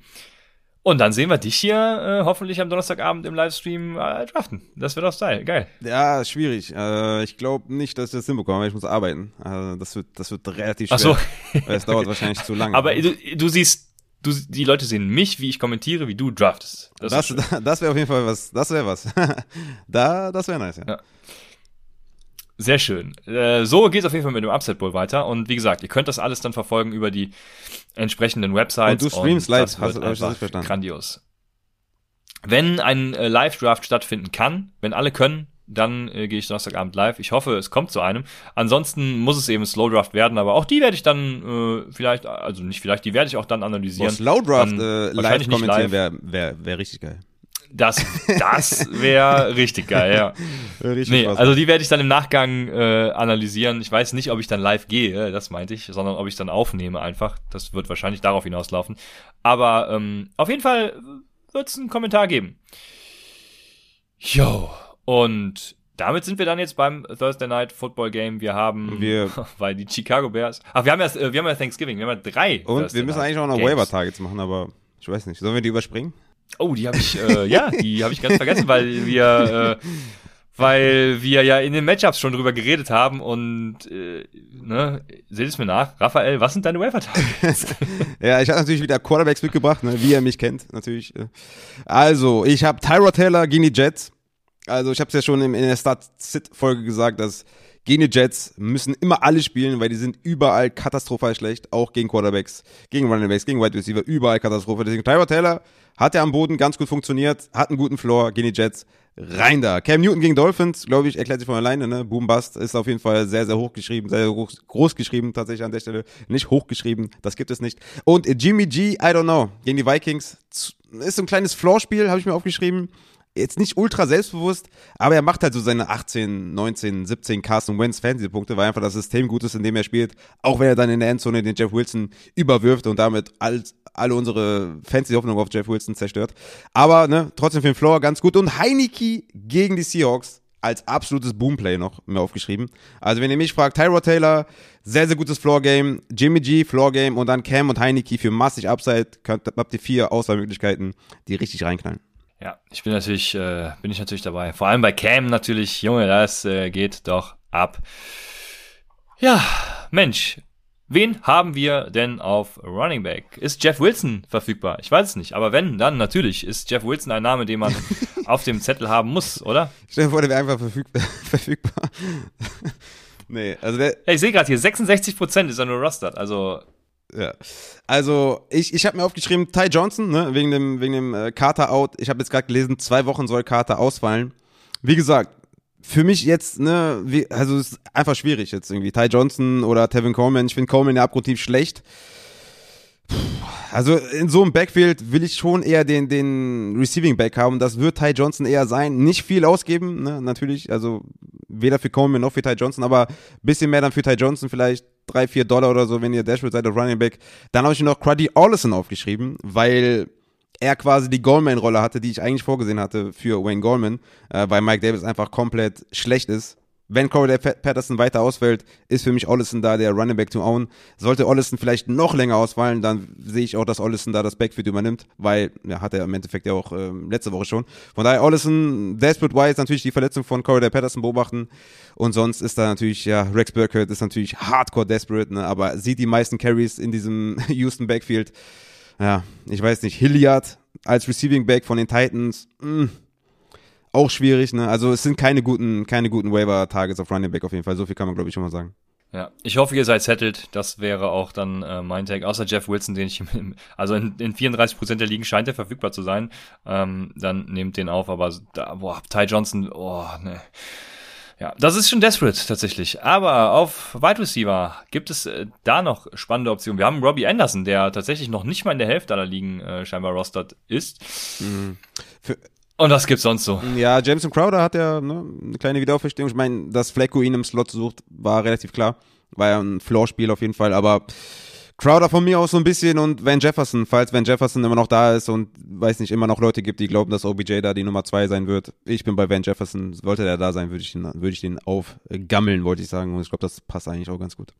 Und dann sehen wir dich hier äh, hoffentlich am Donnerstagabend im Livestream äh, draften. Das wird auch Style. Geil. Ja, schwierig. Äh, ich glaube nicht, dass ich das hinbekomme, weil ich muss arbeiten. Also das wird, das wird relativ Ach schwer. so. Weil es dauert wahrscheinlich zu lange. Aber du, du siehst, du, die Leute sehen mich, wie ich kommentiere, wie du draftest. Das, das, das wäre auf jeden Fall was. Das wäre was. da, das wäre nice, ja. Ja. Sehr schön. Äh, so geht's auf jeden Fall mit dem Upset Bowl weiter. Und wie gesagt, ihr könnt das alles dann verfolgen über die entsprechenden Websites. Und du streamst live, hast- ich das verstanden? Grandios. Wenn ein äh, Live-Draft stattfinden kann, wenn alle können, dann äh, gehe ich Donnerstagabend live. Ich hoffe, es kommt zu einem. Ansonsten muss es eben Slow Draft werden, aber auch die werde ich dann äh, vielleicht, also nicht vielleicht, die werde ich auch dann Boah, analysieren. Slow Draft Dann äh, live kommentieren wäre wär, wär richtig geil. Das, das wäre richtig geil, ja. Richtig Nee, also die werde ich dann im Nachgang äh, analysieren. Ich weiß nicht, ob ich dann live gehe, das meinte ich, sondern ob ich dann aufnehme einfach. Das wird wahrscheinlich darauf hinauslaufen. Aber ähm, auf jeden Fall wird es einen Kommentar geben. Jo, und damit sind wir dann jetzt beim Thursday Night Football Game. Wir haben, Wir- weil die Chicago Bears, ach, wir haben ja, wir haben ja Thanksgiving, wir haben ja drei. Und Thursday wir müssen Night eigentlich auch noch Games. Waiver-Targets machen, aber ich weiß nicht. Sollen wir die überspringen? Oh, die habe ich, äh, ja, die habe ich ganz vergessen, weil wir, äh, weil wir ja in den Matchups schon drüber geredet haben und, äh, ne, seht es mir nach. Raphael, was sind deine Waiver-Targets? Ja, ich habe natürlich wieder Quarterbacks mitgebracht, ne, wie ihr mich kennt, natürlich. äh. Also, ich habe Tyrod Taylor gegen die Jets. Also, ich habe es ja schon in, in der Start-Sit-Folge gesagt, dass gegen die Jets müssen immer alle spielen, weil die sind überall katastrophal schlecht, auch gegen Quarterbacks, gegen Running Backs, gegen Wide Receiver, überall Katastrophe. Deswegen Tyrod Taylor hat ja am Boden ganz gut funktioniert, hat einen guten Floor gegen die Jets. Rein da. Cam Newton gegen Dolphins, glaube ich, erklärt sich von alleine, ne? Boom Bust ist auf jeden Fall sehr, sehr hoch geschrieben, sehr, groß, groß geschrieben, tatsächlich an der Stelle. Nicht hochgeschrieben, das gibt es nicht. Und Jimmy G, I don't know, gegen die Vikings. Ist so ein kleines Floor-Spiel, habe ich mir aufgeschrieben. Jetzt nicht ultra selbstbewusst, aber er macht halt so seine 18, 19, 17 Carson Wentz Fantasy-Punkte, weil einfach das System gut ist, in dem er spielt, auch wenn er dann in der Endzone den Jeff Wilson überwirft und damit all, alle unsere Fantasy-Hoffnung auf Jeff Wilson zerstört. Aber ne, trotzdem für den Floor ganz gut. Und Heineke gegen die Seahawks als absolutes Boomplay noch mir aufgeschrieben. Also wenn ihr mich fragt, Tyrod Taylor, sehr, sehr gutes Floor-Game, Jimmy G, Floor-Game und dann Cam und Heineke für massig Upside, könnt, habt ihr vier Auswahlmöglichkeiten, die richtig reinknallen. Ja, ich bin natürlich, äh, bin ich natürlich dabei. Vor allem bei Cam natürlich, Junge, das äh, geht doch ab. Ja, Mensch, wen haben wir denn auf Running Back? Ist Jeff Wilson verfügbar? Ich weiß es nicht, aber wenn, dann natürlich ist Jeff Wilson ein Name, den man auf dem Zettel haben muss, oder? Stell dir vor, der wäre einfach verfügbar. verfügbar. nee, also der. Hey, ich sehe gerade hier, 66% ist er nur rostert, also ja. Also, ich, ich habe mir aufgeschrieben, Ty Johnson, ne, wegen dem, wegen dem äh, Carter out. Ich habe jetzt gerade gelesen, zwei Wochen soll Carter ausfallen. Wie gesagt, für mich jetzt, ne, wie, also es ist einfach schwierig jetzt irgendwie. Ty Johnson oder Tevin Coleman. Ich finde Coleman ja abgrundtief schlecht. Also in so einem Backfield will ich schon eher den, den Receiving Back haben. Das wird Ty Johnson eher sein. Nicht viel ausgeben, ne, natürlich. Also weder für Coleman noch für Ty Johnson, aber bisschen mehr dann für Ty Johnson vielleicht drei, vier Dollar oder so, wenn ihr Dashwood seid auf Running Back. Dann habe ich noch Cruddy Allison aufgeschrieben, weil er quasi die Goldman-Rolle hatte, die ich eigentlich vorgesehen hatte für Wayne Goldman, äh, weil Mike Davis einfach komplett schlecht ist. Wenn Corey Patterson weiter ausfällt, ist für mich Ollison da der Running Back to own. Sollte Ollison vielleicht noch länger ausfallen, dann sehe ich auch, dass Ollison da das Backfield übernimmt, weil, ja, hat er im Endeffekt ja auch äh, letzte Woche schon. Von daher Ollison, desperate wise natürlich die Verletzung von Corey Patterson beobachten und sonst ist da natürlich, ja, Rex Burkett ist natürlich hardcore desperate, ne, aber sieht die meisten Carries in diesem Houston Backfield. Ja, ich weiß nicht, Hilliard als Receiving Back von den Titans, mh, mm, auch schwierig, ne? Also es sind keine guten, keine guten Waiver-Targets auf Running Back auf jeden Fall. So viel kann man, glaube ich, schon mal sagen. Ja, ich hoffe, ihr seid settled. Das wäre auch dann äh, mein Tag. Außer Jeff Wilson, den ich, also in, in 34% der Ligen scheint er verfügbar zu sein. Ähm, dann nehmt den auf, aber da, boah, Ty Johnson, oh, ne. Ja, das ist schon desperate tatsächlich. Aber auf Wide Receiver gibt es äh, da noch spannende Optionen. Wir haben Robbie Anderson, der tatsächlich noch nicht mal in der Hälfte aller Ligen äh, scheinbar rostert ist. Mhm. Für, und was gibt's sonst so? Ja, Jameson Crowder hat ja ne, eine kleine Wiederauferstehung. Ich meine, dass Flecko ihn im Slot sucht, war relativ klar. War ja ein Floor-Spiel auf jeden Fall, aber Crowder von mir aus so ein bisschen und Van Jefferson, falls Van Jefferson immer noch da ist und weiß nicht, immer noch Leute gibt, die glauben, dass OBJ da die Nummer zwei sein wird. Ich bin bei Van Jefferson. Sollte der da sein, würde ich den, würde ich den aufgammeln, wollte ich sagen. Und ich glaube, das passt eigentlich auch ganz gut.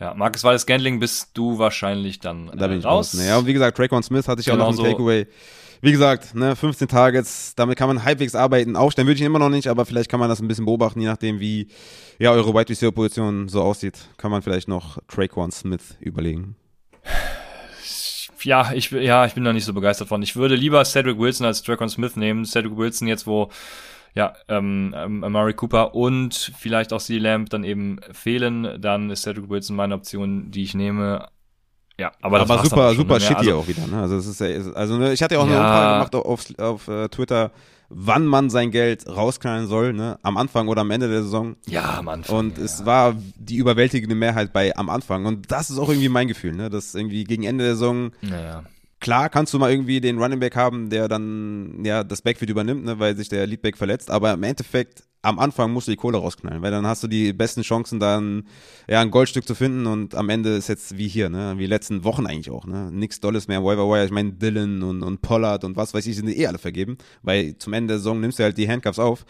Ja, Marcus Wallace Gandling bist du wahrscheinlich dann da bin äh, ich raus. raus. Naja, und wie gesagt, Traquan Smith hatte ich genau auch noch im Takeaway. Wie gesagt, ne, 15 Targets, damit kann man halbwegs arbeiten. Aufstellen würde ich immer noch nicht, aber vielleicht kann man das ein bisschen beobachten, je nachdem, wie ja eure Wide Receiver Position so aussieht. Kann man vielleicht noch Traquan Smith überlegen. Ja, ich, ja, ich bin da nicht so begeistert von. Ich würde lieber Cedric Wilson als Traquan Smith nehmen. Cedric Wilson jetzt, wo ja, ähm, ähm, Amari Cooper und vielleicht auch C. Lamb dann eben fehlen, dann ist Cedric Wilson meine Option, die ich nehme. Ja, aber, aber super, super ne? shitty also, auch wieder. Ne? Also, es ist ja, also ne, ich hatte ja auch ja. eine Umfrage gemacht auf, auf, auf uh, Twitter, wann man sein Geld rausknallen soll, ne? Am Anfang oder am Ende der Saison. Ja, am Anfang. Und ja. es war die überwältigende Mehrheit bei am Anfang. Und das ist auch irgendwie mein Gefühl, ne? Dass irgendwie gegen Ende der Saison. Naja. Klar kannst du mal irgendwie den Running Back haben, der dann ja das Backfield übernimmt, ne, weil sich der Leadback verletzt. Aber im Endeffekt am Anfang musst du die Kohle rausknallen, weil dann hast du die besten Chancen, dann ja ein Goldstück zu finden und am Ende ist jetzt wie hier, ne, wie letzten Wochen eigentlich auch, ne, nix Dolles mehr, Waiver Wire, ich meine Dylan und, und Pollard und was weiß ich, sind eh alle vergeben, weil zum Ende der Saison nimmst du halt die Handcuffs auf.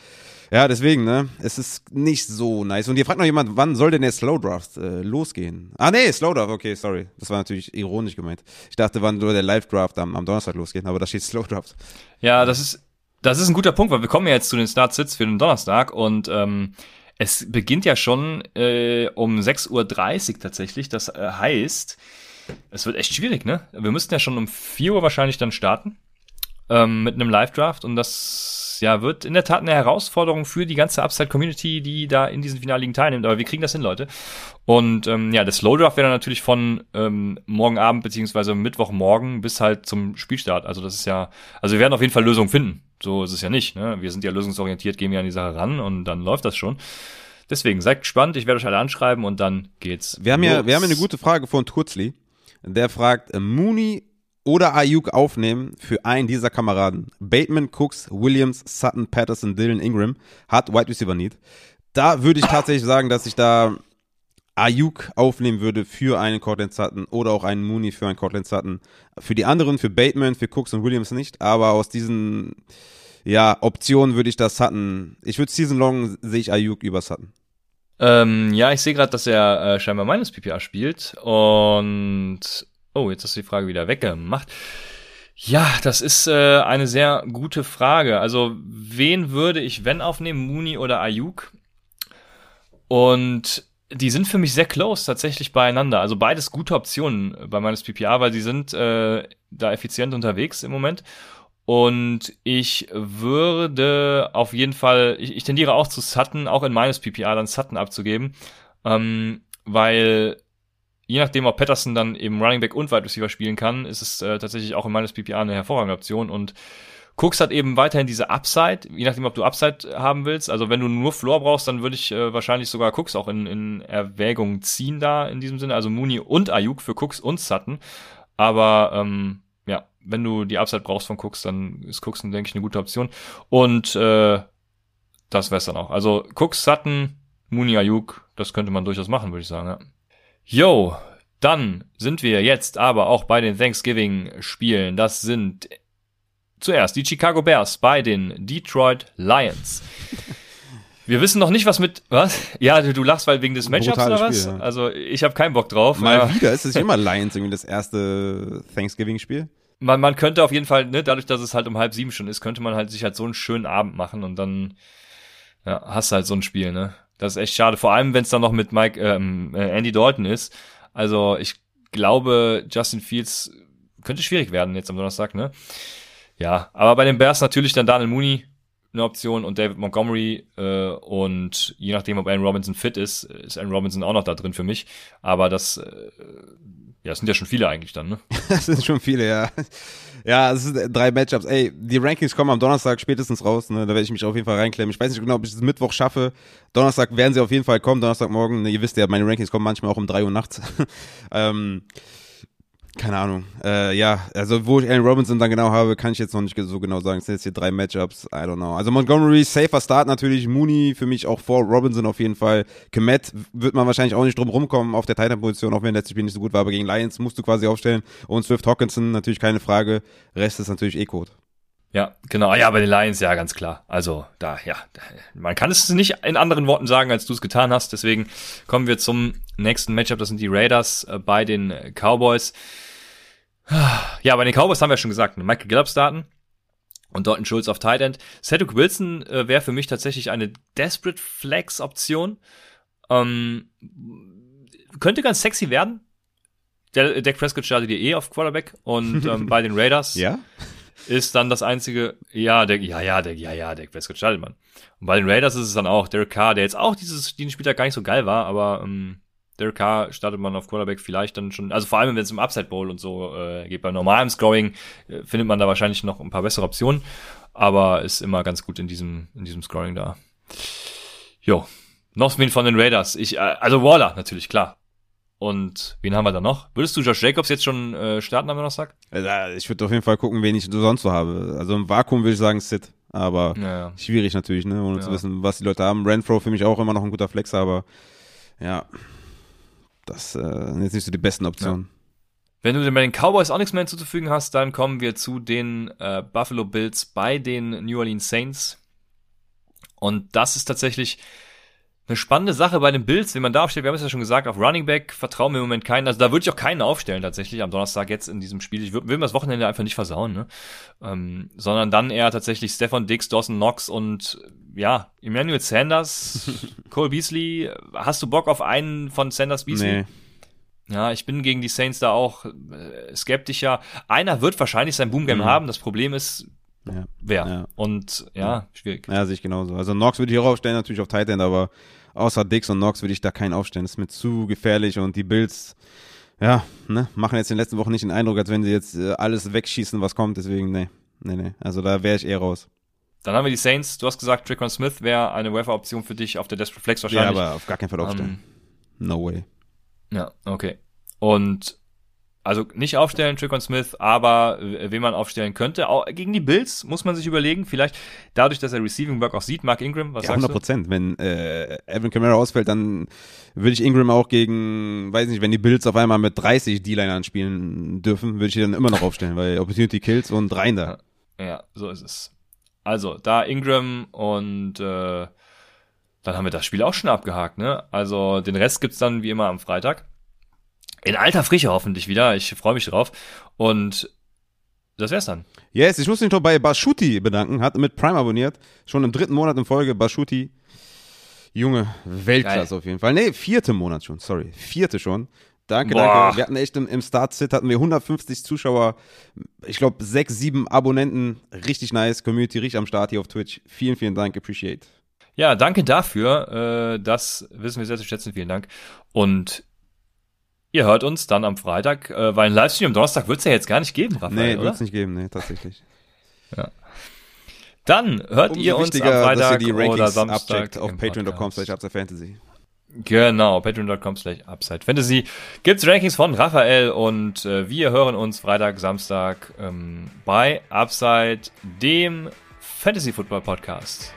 Ja, deswegen, ne, es ist nicht so nice. Und hier fragt noch jemand, wann soll denn der Slow Draft äh, losgehen? Ah, nee, Slow Draft, okay, sorry. Das war natürlich ironisch gemeint. Ich dachte, wann soll der Live Draft am, am Donnerstag losgehen, aber da steht Slow Draft. Ja, das ist das ist ein guter Punkt, weil wir kommen ja jetzt zu den Start-Sits für den Donnerstag und ähm, es beginnt ja schon äh, um 6.30 Uhr tatsächlich. Das äh, heißt, es wird echt schwierig, ne? Wir müssten ja schon um 4 Uhr wahrscheinlich dann starten ähm, mit einem Live-Draft und das ja wird in der Tat eine Herausforderung für die ganze Upside-Community, die da in diesen Finalligen teilnimmt. Aber wir kriegen das hin, Leute. Und ähm, ja, das Slow-Draft wäre dann natürlich von ähm, morgen Abend beziehungsweise Mittwochmorgen bis halt zum Spielstart. Also das ist ja, also wir werden auf jeden Fall Lösungen finden. So ist es ja nicht. Ne? Wir sind ja lösungsorientiert, gehen wir an die Sache ran und dann läuft das schon. Deswegen seid gespannt, ich werde euch alle anschreiben und dann geht's. Wir haben ja, wir haben eine gute Frage von Turzli. Der fragt, äh, Mooney oder Ayuk aufnehmen für einen dieser Kameraden. Bateman, Cooks, Williams, Sutton, Patterson, Dylan, Ingram hat Wide Receiver Need. Da würde ich tatsächlich sagen, dass ich da Ayuk aufnehmen würde für einen Cortland Sutton oder auch einen Mooney für einen Cortland Sutton. Für die anderen, für Bateman, für Cooks und Williams nicht, aber aus diesen ja, Optionen würde ich das Sutton. Ich würde Season Long sehe ich Ayuk über Sutton. Ähm, ja, ich sehe gerade, dass er äh, scheinbar meines PPA spielt und oh, jetzt hast du die Frage wieder weggemacht. Ja, das ist äh, eine sehr gute Frage. Also, wen würde ich wenn aufnehmen, Mooney oder Ayuk? Und die sind für mich sehr close tatsächlich beieinander. Also beides gute Optionen bei meines PPA, weil die sind äh, da effizient unterwegs im Moment. Und ich würde auf jeden Fall, ich, ich tendiere auch zu Sutton, auch in meines PPA dann Sutton abzugeben, ähm, weil je nachdem, ob Patterson dann eben Running Back und Wide Receiver spielen kann, ist es äh, tatsächlich auch in meines PPA eine hervorragende Option und Cooks hat eben weiterhin diese Upside, je nachdem, ob du Upside haben willst. Also wenn du nur Floor brauchst, dann würde ich äh, wahrscheinlich sogar Cooks auch in, in Erwägung ziehen da in diesem Sinne. Also Mooney und Ayuk für Cooks und Sutton. Aber ähm, ja, wenn du die Upside brauchst von Cooks, dann ist Cooks, denke ich, eine gute Option. Und äh, das wär's dann auch. Also Cooks, Sutton, Mooney, Ayuk, das könnte man durchaus machen, würde ich sagen. Ja. Yo, dann sind wir jetzt aber auch bei den Thanksgiving-Spielen. Das sind Zuerst die Chicago Bears bei den Detroit Lions. Wir wissen noch nicht, was mit. Was? Ja, du, du lachst, weil wegen des Matchups oder was? Spiel, ja. Also ich habe keinen Bock drauf. Mal ja. wieder, ist es immer Lions irgendwie das erste Thanksgiving-Spiel? Man, man könnte auf jeden Fall, ne, dadurch, dass es halt um halb sieben schon ist, könnte man halt sich halt so einen schönen Abend machen und dann ja, hast du halt so ein Spiel, ne? Das ist echt schade. Vor allem, wenn es dann noch mit Mike, ähm, äh, Andy Dalton ist. Also ich glaube, Justin Fields könnte schwierig werden jetzt am Donnerstag, ne? Ja, aber bei den Bears natürlich dann Daniel Mooney eine Option und David Montgomery äh, und je nachdem, ob Aaron Robinson fit ist, ist Aaron Robinson auch noch da drin für mich. Aber das, äh, ja, das sind ja schon viele eigentlich dann, ne? das sind schon viele, ja. Ja, es sind drei Matchups. Ey, die Rankings kommen am Donnerstag spätestens raus, ne? Da werde ich mich auf jeden Fall reinklemmen. Ich weiß nicht genau, ob ich es Mittwoch schaffe. Donnerstag werden sie auf jeden Fall kommen, Donnerstagmorgen. Ne, ihr wisst ja, meine Rankings kommen manchmal auch um drei Uhr nachts. ähm, keine Ahnung. Äh, ja, also wo ich Allen Robinson dann genau habe, kann ich jetzt noch nicht so genau sagen. Es sind jetzt hier drei Matchups. I don't know. Also Montgomery, safer Start natürlich. Mooney für mich auch vor Robinson auf jeden Fall. Kemet wird man wahrscheinlich auch nicht drum rumkommen auf der Titan-Position, auch wenn letztes Spiel nicht so gut war. Aber gegen Lions musst du quasi aufstellen. Und Swift Hawkinson natürlich keine Frage. Rest ist natürlich eh Code. Ja, genau. Ja, bei den Lions, ja, ganz klar. Also, da, ja, man kann es nicht in anderen Worten sagen, als du es getan hast. Deswegen kommen wir zum nächsten Matchup. Das sind die Raiders äh, bei den Cowboys. Ja, bei den Cowboys haben wir schon gesagt, Michael Gallup starten und Dalton Schulz auf Tight End. Cedric Wilson äh, wäre für mich tatsächlich eine Desperate Flex Option. Ähm, könnte ganz sexy werden. Der Dak Prescott startet ihr eh auf Quarterback und ähm, bei den Raiders ja? ist dann das einzige, ja, der, ja, ja, der, ja, ja, Dak Prescott startet man. Und bei den Raiders ist es dann auch Derek Carr, der jetzt auch dieses, diesen Spieltag gar nicht so geil war, aber ähm, Derek Carr startet man auf Quarterback vielleicht dann schon, also vor allem wenn es im Upside Bowl und so äh, geht. Bei normalem Scoring äh, findet man da wahrscheinlich noch ein paar bessere Optionen, aber ist immer ganz gut in diesem, in diesem Scoring da. Jo. Noch wen von den Raiders. Ich, äh, also Waller, natürlich, klar. Und wen haben wir da noch? Würdest du Josh Jacobs jetzt schon äh, starten am Donnerstag? Also, ich würde auf jeden Fall gucken, wen ich sonst so habe. Also im Vakuum würde ich sagen Sid. Aber ja, ja. schwierig natürlich, ne? Ohne ja. zu wissen, was die Leute haben. Renfro für mich auch immer noch ein guter Flex, aber ja, das äh, sind jetzt nicht so die besten Optionen. Ja. Wenn du bei den Cowboys auch nichts mehr hinzuzufügen hast, dann kommen wir zu den äh, Buffalo Bills bei den New Orleans Saints. Und das ist tatsächlich eine spannende Sache bei den Bills, wie man da aufstellt. Wir haben es ja schon gesagt, auf Running Back vertrauen wir im Moment keinen. Also da würde ich auch keinen aufstellen tatsächlich am Donnerstag jetzt in diesem Spiel. Ich will, mir das Wochenende einfach nicht versauen, ne? Ähm, sondern dann eher tatsächlich Stefan Dix, Dawson Knox und ja, Emmanuel Sanders, Cole Beasley. Hast du Bock auf einen von Sanders Beasley? Nee. Ja, ich bin gegen die Saints da auch äh, skeptischer. Einer wird wahrscheinlich sein Boomgame mhm. haben. Das Problem ist, ja. wer? Ja. Und ja, schwierig. Ja, sehe ich genauso. Also Knox würde ich auch aufstellen, natürlich auf Tight End, aber außer Dix und Knox würde ich da keinen aufstellen. Das ist mir zu gefährlich und die Bills, ja, ne, machen jetzt in den letzten Wochen nicht den Eindruck, als wenn sie jetzt äh, alles wegschießen, was kommt. Deswegen, nee, nee, nee. Also da wäre ich eher raus. Dann haben wir die Saints. Du hast gesagt, Trickon Smith wäre eine Wafer-Option für dich auf der Desperate Flex wahrscheinlich. Ja, aber auf gar keinen Fall aufstellen. Um, ähm, no way. Ja, okay. Und also nicht aufstellen, Trickon Smith, aber wen man aufstellen könnte. Auch gegen die Bills muss man sich überlegen. Vielleicht dadurch, dass er Receiving Work auch sieht. Mark Ingram, was Ja, sagst 100 Prozent. Wenn äh, Evan Kamara ausfällt, dann würde ich Ingram auch gegen, weiß nicht, wenn die Bills auf einmal mit 30 D-Linern spielen dürfen, würde ich die dann immer noch aufstellen, weil Opportunity Kills und rein da. Ja, so ist es. Also, da Ingram und äh, dann haben wir das Spiel auch schon abgehakt, ne? Also, den Rest gibt's dann wie immer am Freitag. In alter Frische hoffentlich wieder. Ich freue mich drauf. Und das wär's dann. Yes, ich muss mich noch bei Bashuti bedanken, hat mit Prime abonniert, schon im dritten Monat in Folge, Bashuti. Junge, Weltklasse Geil. auf jeden Fall. Nee, vierte Monat schon, sorry. Vierte schon. Danke, Boah. danke. Wir hatten echt im, im Start-Sit hatten wir 150 Zuschauer, ich glaube sechs, sieben Abonnenten. Richtig nice, Community richtig am Start hier auf Twitch. Vielen, vielen Dank, appreciate. Ja, danke dafür. Äh, das wissen wir sehr zu schätzen. Vielen Dank. Und ihr hört uns dann am Freitag, äh, weil ein Livestream am Donnerstag wird's ja jetzt gar nicht geben, Raphael, Nee, oder? wird's nicht geben, nee, tatsächlich. Dann hört Umso ihr uns am wichtiger, dass ihr Freitag die oder Samstag auf patreon.com slash Fantasy. Genau, patreon.com slash upside fantasy. Gibt's Rankings von Raphael und äh, wir hören uns Freitag, Samstag ähm, bei Upside, dem Fantasy Football Podcast.